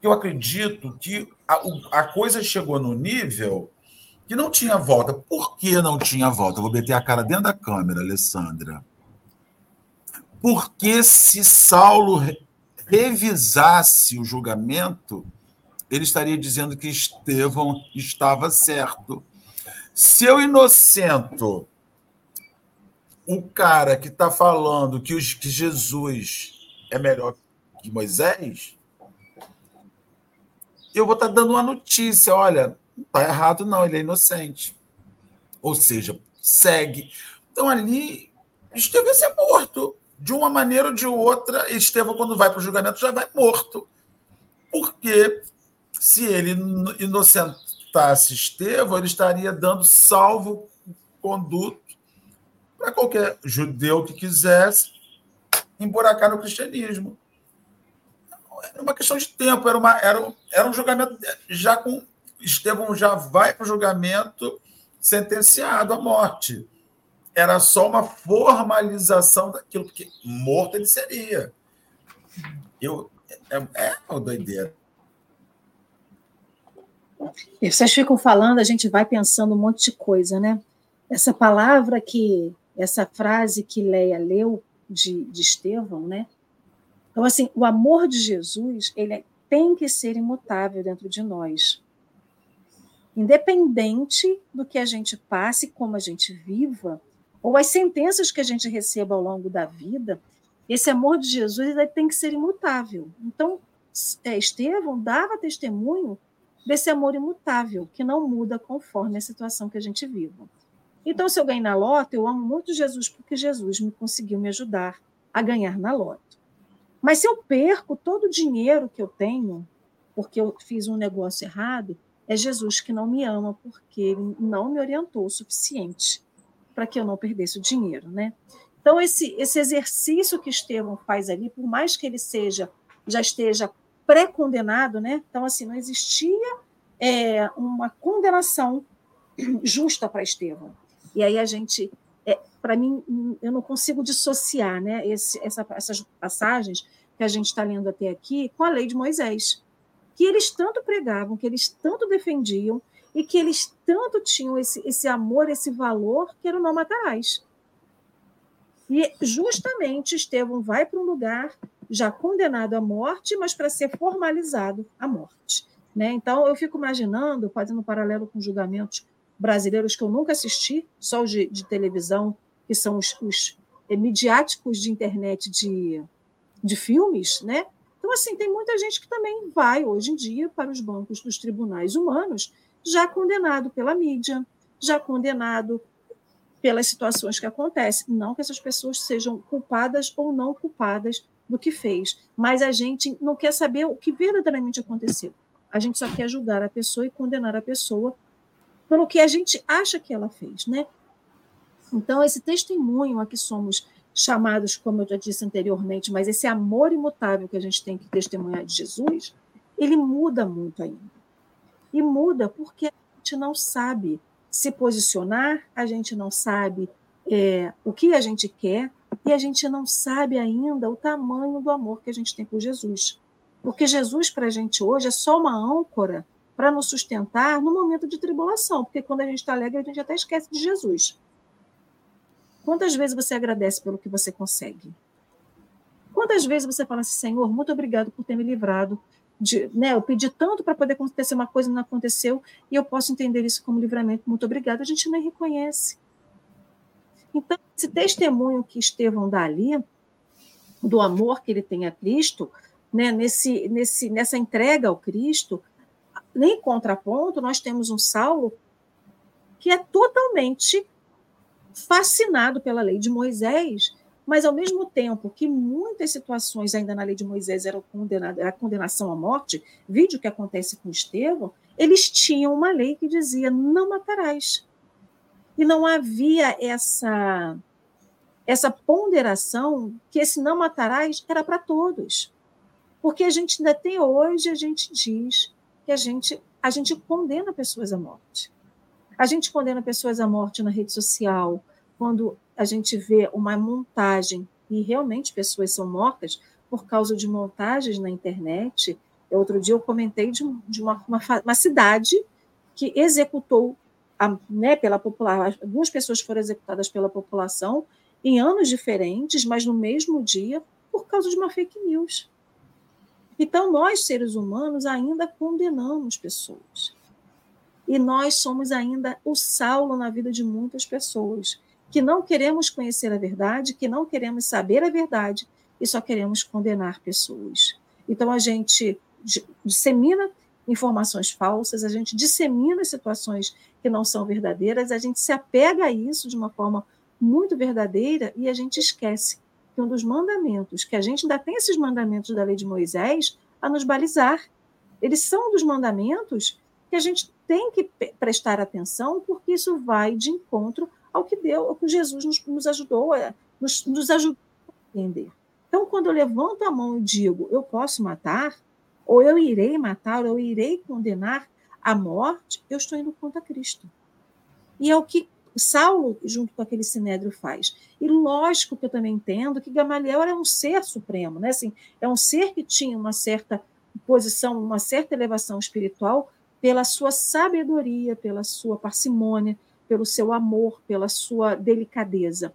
Eu acredito que a, a, coisa chegou no nível que não tinha volta. Por que não tinha volta? Eu vou meter a cara dentro da câmera, Alessandra. Porque se Saulo revisasse o julgamento, ele estaria dizendo que Estevão estava certo. Se eu inocento o cara que está falando que, os, que Jesus é melhor que Moisés, eu vou estar tá dando uma notícia: olha, não está errado, não, ele é inocente. Ou seja, segue. Então ali, Estevão ia ser morto. De uma maneira ou de outra, Estevão, quando vai para o julgamento, já vai morto. Porque se ele inocentasse Estevão, ele estaria dando salvo conduto para qualquer judeu que quisesse emburacar no cristianismo. Era uma questão de tempo, era, uma, era, era um julgamento já com. Estevão já vai para o julgamento sentenciado à morte. Era só uma formalização daquilo, porque morto ele seria. Eu, é, é uma doideira. E vocês ficam falando, a gente vai pensando um monte de coisa, né? Essa palavra que, essa frase que Leia leu de, de Estevão, né? Então, assim, o amor de Jesus, ele tem que ser imutável dentro de nós. Independente do que a gente passe, como a gente viva, ou as sentenças que a gente receba ao longo da vida, esse amor de Jesus ele tem que ser imutável. Então, é, Estevão dava testemunho desse amor imutável, que não muda conforme a situação que a gente vive. Então, se eu ganhei na loto, eu amo muito Jesus porque Jesus me conseguiu me ajudar a ganhar na loto. Mas se eu perco todo o dinheiro que eu tenho, porque eu fiz um negócio errado, é Jesus que não me ama porque ele não me orientou o suficiente para que eu não perdesse o dinheiro, né? Então esse esse exercício que Estevão faz ali, por mais que ele seja já esteja pré-condenado, né? Então assim não existia é, uma condenação justa para Estevão. E aí a gente, é, para mim, eu não consigo dissociar, né? Esse, essa, essas passagens que a gente está lendo até aqui com a lei de Moisés que eles tanto pregavam, que eles tanto defendiam e que eles tanto tinham esse, esse amor, esse valor, que era o não matarás. E justamente Estevão vai para um lugar já condenado à morte, mas para ser formalizado à morte. Né? Então, eu fico imaginando, fazendo um paralelo com julgamentos brasileiros que eu nunca assisti, só os de, de televisão, que são os, os midiáticos de internet de, de filmes, né? Então, assim, tem muita gente que também vai, hoje em dia, para os bancos dos tribunais humanos, já condenado pela mídia, já condenado pelas situações que acontecem. Não que essas pessoas sejam culpadas ou não culpadas do que fez, mas a gente não quer saber o que verdadeiramente aconteceu. A gente só quer julgar a pessoa e condenar a pessoa pelo que a gente acha que ela fez, né? Então, esse testemunho a que somos chamados, como eu já disse anteriormente, mas esse amor imutável que a gente tem que testemunhar de Jesus, ele muda muito ainda. E muda porque a gente não sabe se posicionar, a gente não sabe é, o que a gente quer e a gente não sabe ainda o tamanho do amor que a gente tem por Jesus. Porque Jesus, para a gente hoje, é só uma âncora para nos sustentar no momento de tribulação, porque quando a gente está alegre, a gente até esquece de Jesus. Quantas vezes você agradece pelo que você consegue? Quantas vezes você fala assim, Senhor, muito obrigado por ter me livrado de, né, eu pedi tanto para poder acontecer uma coisa e não aconteceu, e eu posso entender isso como livramento, muito obrigado. A gente nem reconhece. Então, esse testemunho que Estevão dá ali, do amor que ele tem a Cristo, né, nesse, nesse, nessa entrega ao Cristo, em contraponto, nós temos um Saulo que é totalmente fascinado pela lei de Moisés, mas ao mesmo tempo que muitas situações ainda na lei de Moisés eram condenadas, era condenação à morte, vídeo que acontece com Estevão, eles tinham uma lei que dizia não matarás. E não havia essa essa ponderação que esse não matarás era para todos. Porque a gente ainda tem hoje, a gente diz que a gente a gente condena pessoas à morte. A gente condena pessoas à morte na rede social, quando a gente vê uma montagem e realmente pessoas são mortas por causa de montagens na internet. Outro dia eu comentei de, de uma, uma, uma, cidade que executou a, né, pela população, algumas pessoas foram executadas pela população em anos diferentes, mas no mesmo dia, por causa de uma fake news. Então, nós, seres humanos, ainda condenamos pessoas. E nós somos ainda o Saulo na vida de muitas pessoas, que não queremos conhecer a verdade, que não queremos saber a verdade e só queremos condenar pessoas. Então a gente dissemina informações falsas, a gente dissemina situações que não são verdadeiras, a gente se apega a isso de uma forma muito verdadeira e a gente esquece que um dos mandamentos, que a gente ainda tem esses mandamentos da lei de Moisés a nos balizar. Eles são dos mandamentos que a gente tem que prestar atenção, porque isso vai de encontro ao que deu, ao que Jesus nos, nos ajudou a nos, nos ajudou a entender. Então, quando eu levanto a mão e digo, eu posso matar, ou eu irei matar, ou eu irei condenar a morte, eu estou indo contra Cristo. E é o que Saulo, junto com aquele sinédrio, faz. E lógico que eu também entendo que Gamaliel era um ser supremo, né? assim, é um ser que tinha uma certa posição, uma certa elevação espiritual, pela sua sabedoria, pela sua parcimônia, pelo seu amor, pela sua delicadeza.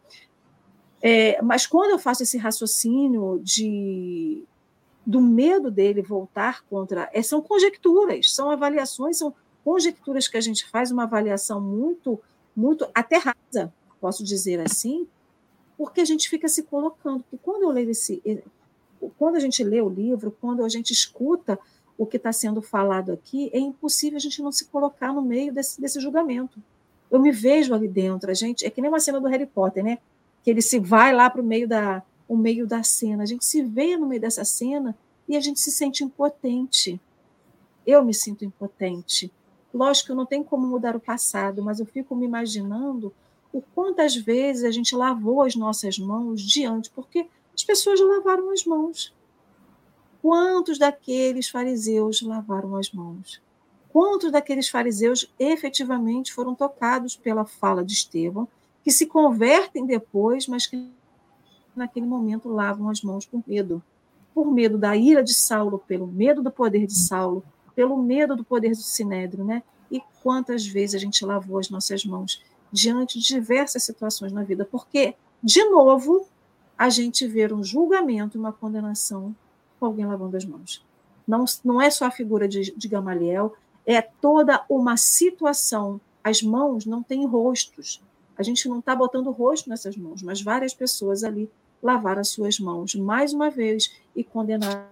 É, mas quando eu faço esse raciocínio de do medo dele voltar contra, é, são conjecturas, são avaliações, são conjecturas que a gente faz uma avaliação muito, muito até rasa, posso dizer assim, porque a gente fica se colocando. Porque quando eu leio esse, quando a gente lê o livro, quando a gente escuta o que está sendo falado aqui, é impossível a gente não se colocar no meio desse, desse julgamento. Eu me vejo ali dentro, a gente, é que nem uma cena do Harry Potter, né? Que ele se vai lá para o meio da, o meio da cena, a gente se vê no meio dessa cena e a gente se sente impotente. eu me sinto impotente. Lógico que não tem como mudar o passado, mas eu fico me imaginando o quantas vezes a gente lavou as nossas mãos diante, porque as pessoas lavaram as mãos. Quantos daqueles fariseus lavaram as mãos? Quantos daqueles fariseus efetivamente foram tocados pela fala de Estevão, que se convertem depois, mas que naquele momento lavam as mãos por medo? Por medo da ira de Saulo, pelo medo do poder de Saulo, pelo medo do poder do Sinédrio, né? E quantas vezes a gente lavou as nossas mãos diante de diversas situações na vida, porque, de novo, a gente vê um julgamento, uma condenação com alguém lavando as mãos. Não, não é só a figura de, de Gamaliel, é toda uma situação. As mãos não têm rostos. A gente não está botando rosto nessas mãos, mas várias pessoas ali lavaram as suas mãos mais uma vez e condenaram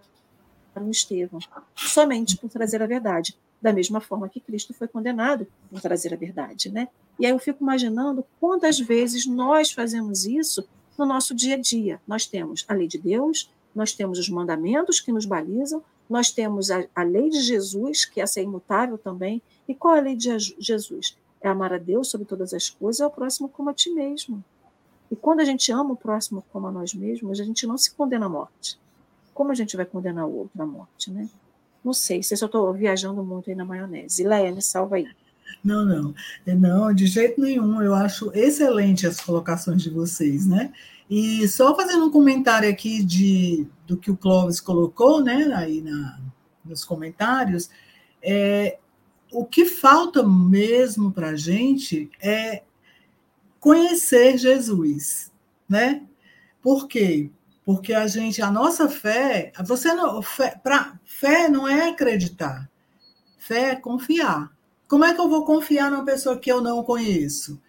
Estevão, somente por trazer a verdade, da mesma forma que Cristo foi condenado por trazer a verdade, né? E aí eu fico imaginando quantas vezes nós fazemos isso no nosso dia a dia. Nós temos a lei de Deus, nós temos os mandamentos que nos balizam, nós temos a, a lei de Jesus, que essa é imutável também. E qual é a lei de Jesus? É amar a Deus sobre todas as coisas e ao próximo como a ti mesmo. E quando a gente ama o próximo como a nós mesmos, a gente não se condena à morte. Como a gente vai condenar o outro à morte, né? Não sei, se eu estou viajando muito aí na maionese. Leia, me salva aí. Não, não. Não, de jeito nenhum. Eu acho excelente as colocações de vocês, né? E só fazendo um comentário aqui de, do que o Clóvis colocou, né, aí na, nos comentários, é, o que falta mesmo para a gente é conhecer Jesus, né? Por quê? Porque a gente, a nossa fé, você não, fé, pra, fé não é acreditar, fé é confiar. Como é que eu vou confiar numa pessoa que eu não conheço?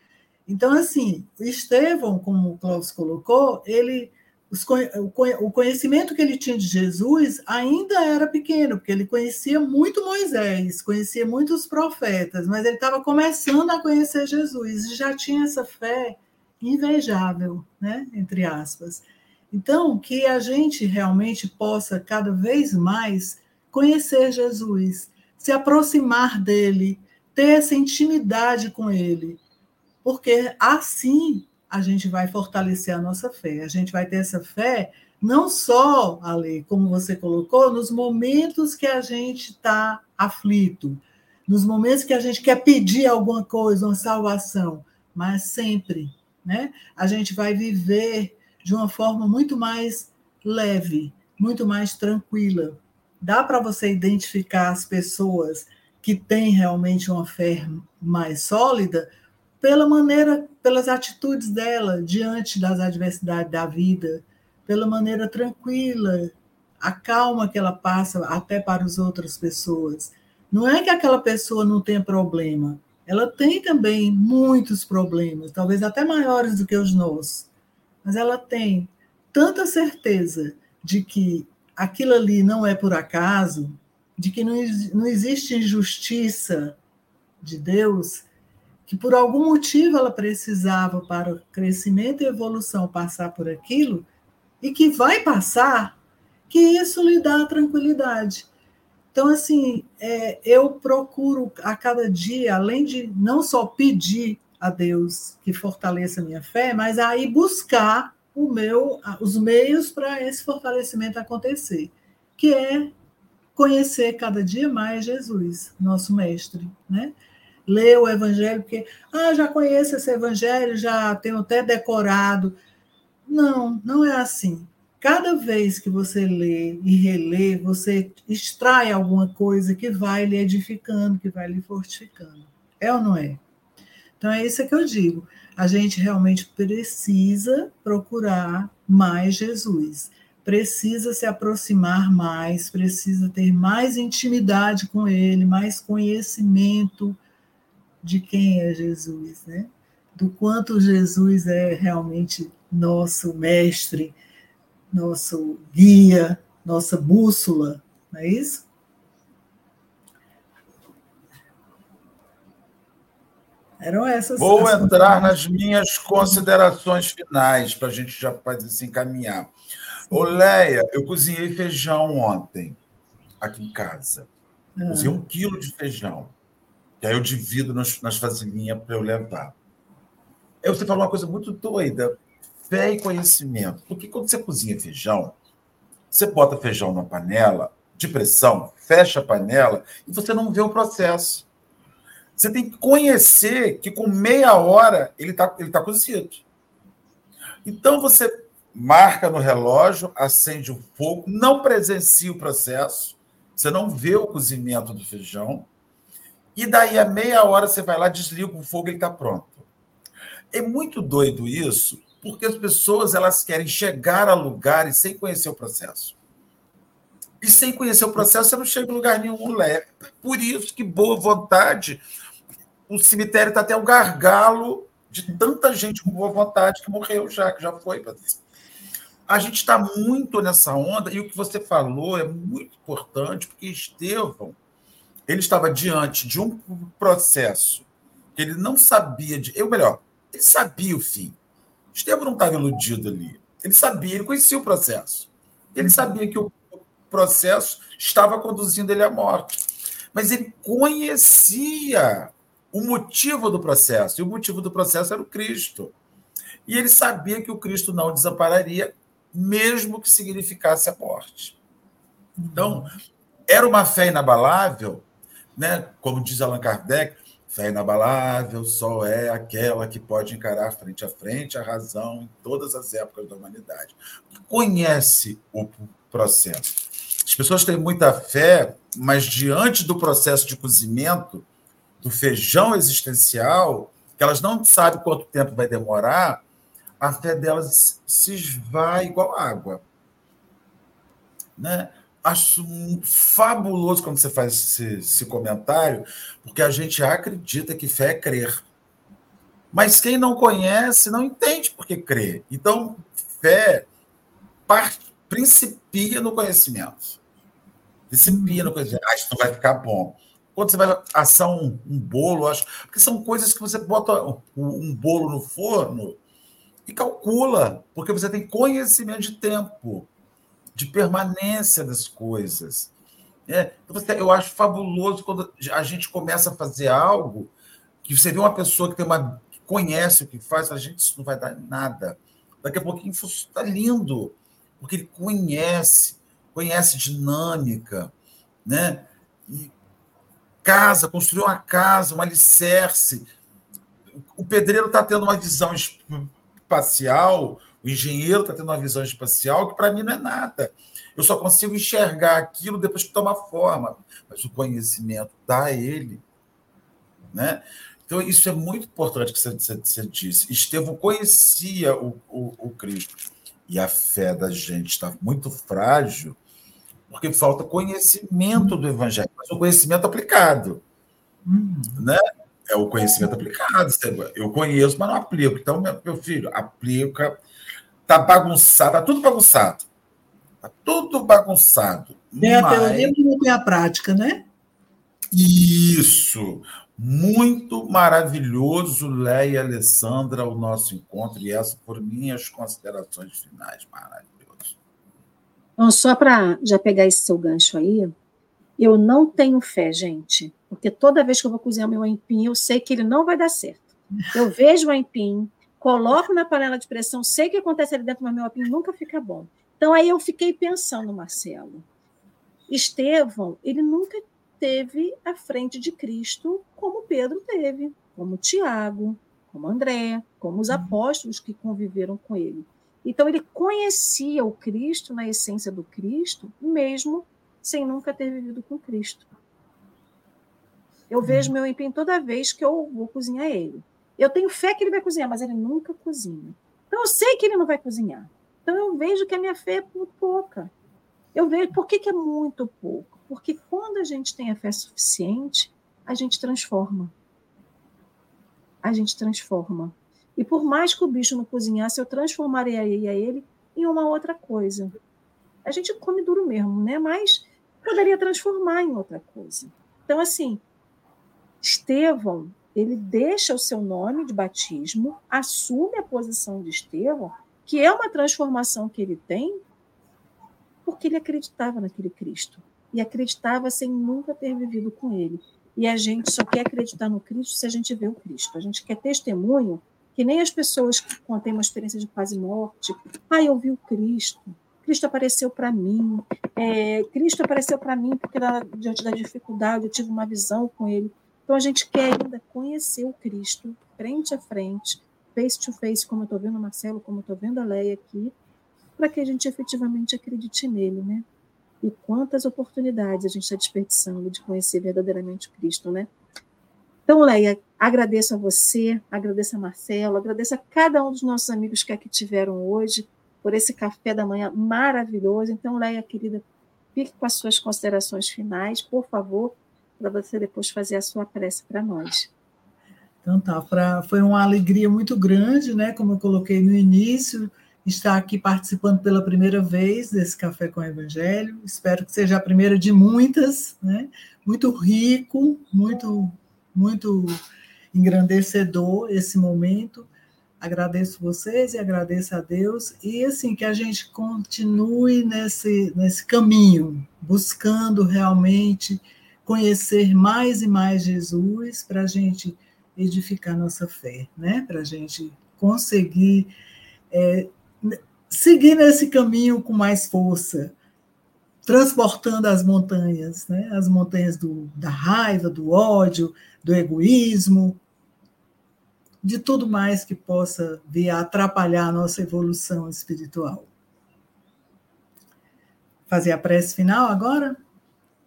Então, assim, Estevão, como o Cláudio colocou, ele, o conhecimento que ele tinha de Jesus ainda era pequeno, porque ele conhecia muito Moisés, conhecia muitos profetas, mas ele estava começando a conhecer Jesus e já tinha essa fé invejável, né? entre aspas. Então, que a gente realmente possa cada vez mais conhecer Jesus, se aproximar dele, ter essa intimidade com ele, porque assim a gente vai fortalecer a nossa fé. A gente vai ter essa fé não só, Ale, como você colocou, nos momentos que a gente está aflito, nos momentos que a gente quer pedir alguma coisa, uma salvação, mas sempre, né? A gente vai viver de uma forma muito mais leve, muito mais tranquila. Dá para você identificar as pessoas que têm realmente uma fé mais sólida pela maneira, pelas atitudes dela diante das adversidades da vida, pela maneira tranquila, a calma que ela passa até para as outras pessoas. Não é que aquela pessoa não tenha problema, ela tem também muitos problemas, talvez até maiores do que os nossos, mas ela tem tanta certeza de que aquilo ali não é por acaso, de que não, não existe injustiça de Deus, que por algum motivo ela precisava para o crescimento e evolução passar por aquilo, e que vai passar, que isso lhe dá tranquilidade. Então, assim, é, eu procuro a cada dia, além de não só pedir a Deus que fortaleça a minha fé, mas aí buscar o meu, os meios para esse fortalecimento acontecer, que é conhecer cada dia mais Jesus, nosso mestre, né? ler o evangelho, porque, ah, já conheço esse evangelho, já tenho até decorado. Não, não é assim. Cada vez que você lê e relê, você extrai alguma coisa que vai lhe edificando, que vai lhe fortificando. É ou não é? Então é isso que eu digo. A gente realmente precisa procurar mais Jesus, precisa se aproximar mais, precisa ter mais intimidade com Ele, mais conhecimento, de quem é Jesus, né? Do quanto Jesus é realmente nosso mestre, nosso guia, nossa bússola, não é isso? Eram essas. Vou entrar nas minhas considerações finais para a gente já fazer se encaminhar. Ô, Leia, eu cozinhei feijão ontem, aqui em casa. Eu cozinho um quilo de feijão. Que aí eu divido nas, nas vasilhinhas para eu levar. Aí você falou uma coisa muito doida: fé e conhecimento. Porque quando você cozinha feijão, você bota feijão na panela de pressão, fecha a panela e você não vê o processo. Você tem que conhecer que com meia hora ele está ele tá cozido. Então você marca no relógio, acende o fogo, não presencia o processo, você não vê o cozimento do feijão, e daí a meia hora você vai lá, desliga o fogo e ele está pronto. É muito doido isso, porque as pessoas elas querem chegar a lugares sem conhecer o processo. E sem conhecer o processo, você não chega em lugar nenhum. Leve. Por isso que boa vontade, o cemitério está até um gargalo de tanta gente com boa vontade que morreu já, que já foi. A gente está muito nessa onda, e o que você falou é muito importante, porque Estevão ele estava diante de um processo que ele não sabia de. Eu melhor, ele sabia o fim. Estevão não estava iludido ali. Ele sabia, ele conhecia o processo. Ele sabia que o processo estava conduzindo ele à morte. Mas ele conhecia o motivo do processo, e o motivo do processo era o Cristo. E ele sabia que o Cristo não desampararia, mesmo que significasse a morte. Então, era uma fé inabalável, né? como diz Allan Kardec, fé inabalável só é aquela que pode encarar frente a frente a razão em todas as épocas da humanidade. Conhece o processo. As pessoas têm muita fé, mas diante do processo de cozimento do feijão existencial, que elas não sabem quanto tempo vai demorar, a fé delas se esvai igual água. Né? Acho fabuloso quando você faz esse, esse comentário, porque a gente acredita que fé é crer. Mas quem não conhece não entende por que crer. Então, fé parte principia no conhecimento. Principia no conhecimento. Ah, isso não vai ficar bom. Quando você vai assar um, um bolo, acho. Porque são coisas que você bota um, um bolo no forno e calcula, porque você tem conhecimento de tempo, de permanência das coisas. É, então eu acho fabuloso quando a gente começa a fazer algo que você vê uma pessoa que tem uma que conhece o que faz, a gente isso não vai dar nada. Daqui a pouquinho está lindo porque ele conhece, conhece dinâmica, né? E casa, construiu uma casa, um alicerce. O pedreiro está tendo uma visão espacial, o engenheiro está tendo uma visão espacial que para mim não é nada. Eu só consigo enxergar aquilo depois que toma forma, mas o conhecimento dá a ele, né? Então, isso é muito importante que você, você, você disse. Estevão conhecia o, o, o Cristo e a fé da gente está muito frágil porque falta conhecimento do evangelho, mas o conhecimento aplicado. Hum. Né? É o conhecimento aplicado. Eu conheço, mas não aplico. Então, meu filho, aplica. Está bagunçado, está tudo bagunçado. Está tudo bagunçado. Tem a teoria, mas não tem a prática, né? Isso. Muito maravilhoso, Léa e Alessandra, o nosso encontro, e essas foram minhas considerações finais. Maravilhoso. Então, só para já pegar esse seu gancho aí, eu não tenho fé, gente, porque toda vez que eu vou cozinhar meu aipim, eu sei que ele não vai dar certo. Eu vejo o aipim, coloco na panela de pressão, sei o que acontece ali dentro, mas meu aipim nunca fica bom. Então, aí eu fiquei pensando, Marcelo, Estevão, ele nunca teve à frente de Cristo como Pedro teve, como Tiago, como André, como os uhum. apóstolos que conviveram com ele. Então ele conhecia o Cristo na essência do Cristo, mesmo sem nunca ter vivido com Cristo. Eu uhum. vejo meu empenho toda vez que eu vou cozinhar ele. Eu tenho fé que ele vai cozinhar, mas ele nunca cozinha. Então eu sei que ele não vai cozinhar. Então eu vejo que a minha fé é muito pouca. Eu vejo por que, que é muito pouco porque quando a gente tem a fé suficiente, a gente transforma. A gente transforma. E por mais que o bicho não cozinhasse, eu transformaria ele em uma outra coisa. A gente come duro mesmo, né? Mas poderia transformar em outra coisa. Então, assim, Estevão, ele deixa o seu nome de batismo, assume a posição de Estevão, que é uma transformação que ele tem, porque ele acreditava naquele Cristo. E acreditava sem nunca ter vivido com ele. E a gente só quer acreditar no Cristo se a gente vê o Cristo. A gente quer testemunho, que nem as pessoas que contêm uma experiência de quase morte. Ah, eu vi o Cristo. Cristo apareceu para mim. É, Cristo apareceu para mim porque diante da dificuldade eu tive uma visão com ele. Então a gente quer ainda conhecer o Cristo frente a frente, face to face, como eu estou vendo o Marcelo, como eu estou vendo a Leia aqui, para que a gente efetivamente acredite nele, né? E quantas oportunidades a gente está desperdiçando de conhecer verdadeiramente Cristo, né? Então, Leia, agradeço a você, agradeço a Marcelo, agradeço a cada um dos nossos amigos que aqui tiveram hoje por esse café da manhã maravilhoso. Então, Leia, querida, fique com as suas considerações finais, por favor, para você depois fazer a sua prece para nós. Então tá, pra, foi uma alegria muito grande, né? Como eu coloquei no início, estar aqui participando pela primeira vez desse Café com o Evangelho. Espero que seja a primeira de muitas, né? Muito rico, muito, muito engrandecedor esse momento. Agradeço vocês e agradeço a Deus. E assim, que a gente continue nesse, nesse caminho, buscando realmente conhecer mais e mais Jesus para a gente edificar nossa fé, né? Para a gente conseguir é, seguir nesse caminho com mais força, transportando as montanhas, né? as montanhas do, da raiva, do ódio, do egoísmo, de tudo mais que possa vir a atrapalhar a nossa evolução espiritual. Fazer a prece final agora?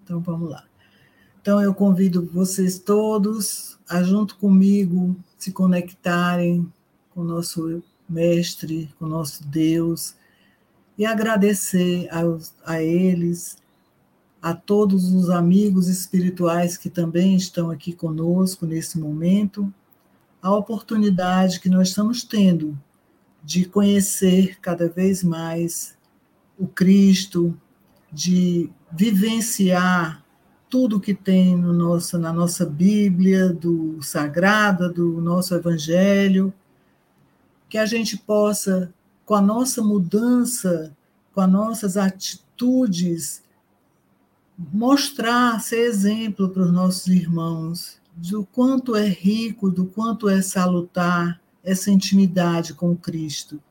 Então vamos lá. Então eu convido vocês todos a, junto comigo, se conectarem com o nosso Mestre, com nosso Deus, e agradecer a, a eles, a todos os amigos espirituais que também estão aqui conosco nesse momento, a oportunidade que nós estamos tendo de conhecer cada vez mais o Cristo, de vivenciar tudo que tem no nosso, na nossa Bíblia, do Sagrada, do nosso Evangelho, que a gente possa, com a nossa mudança, com as nossas atitudes, mostrar, ser exemplo para os nossos irmãos do quanto é rico, do quanto é salutar essa intimidade com Cristo.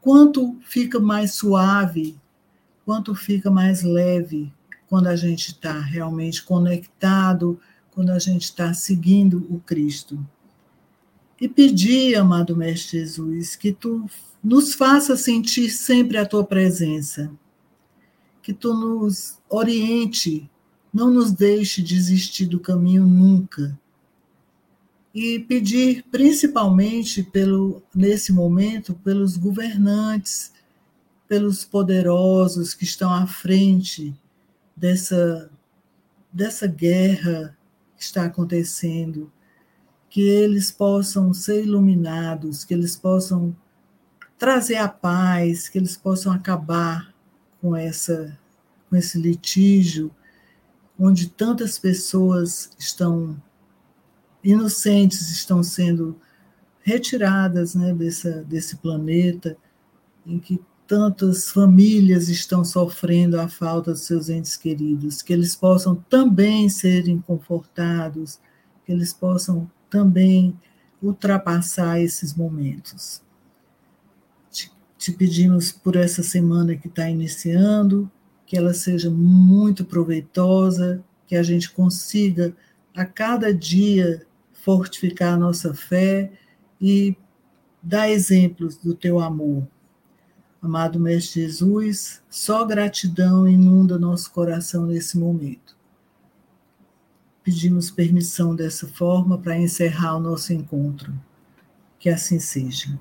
Quanto fica mais suave, quanto fica mais leve quando a gente está realmente conectado, quando a gente está seguindo o Cristo e pedir, amado Mestre Jesus, que tu nos faça sentir sempre a tua presença, que tu nos oriente, não nos deixe desistir do caminho nunca. E pedir principalmente pelo nesse momento pelos governantes, pelos poderosos que estão à frente dessa dessa guerra que está acontecendo, que eles possam ser iluminados, que eles possam trazer a paz, que eles possam acabar com essa com esse litígio onde tantas pessoas estão inocentes estão sendo retiradas né, dessa, desse planeta, em que tantas famílias estão sofrendo a falta dos seus entes queridos, que eles possam também serem confortados, que eles possam também ultrapassar esses momentos. Te, te pedimos por essa semana que está iniciando, que ela seja muito proveitosa, que a gente consiga a cada dia fortificar a nossa fé e dar exemplos do teu amor. Amado Mestre Jesus, só gratidão inunda nosso coração nesse momento pedimos permissão dessa forma para encerrar o nosso encontro. Que assim seja.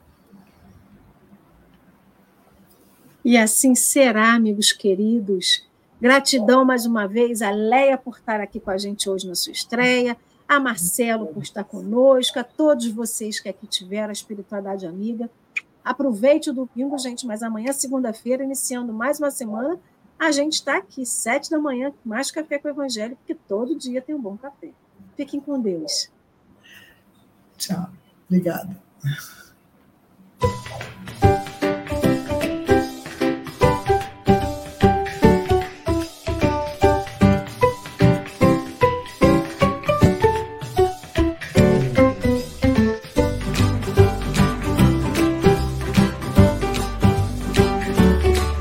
E assim será, amigos queridos. Gratidão mais uma vez a Leia por estar aqui com a gente hoje na sua estreia, a Marcelo por estar conosco, a todos vocês que aqui tiveram a espiritualidade amiga. Aproveite o domingo, gente, mas amanhã, segunda-feira, iniciando mais uma semana, a gente está aqui, sete da manhã, mais café com o Evangelho, porque todo dia tem um bom café. Fiquem com Deus. Tchau. Obrigada.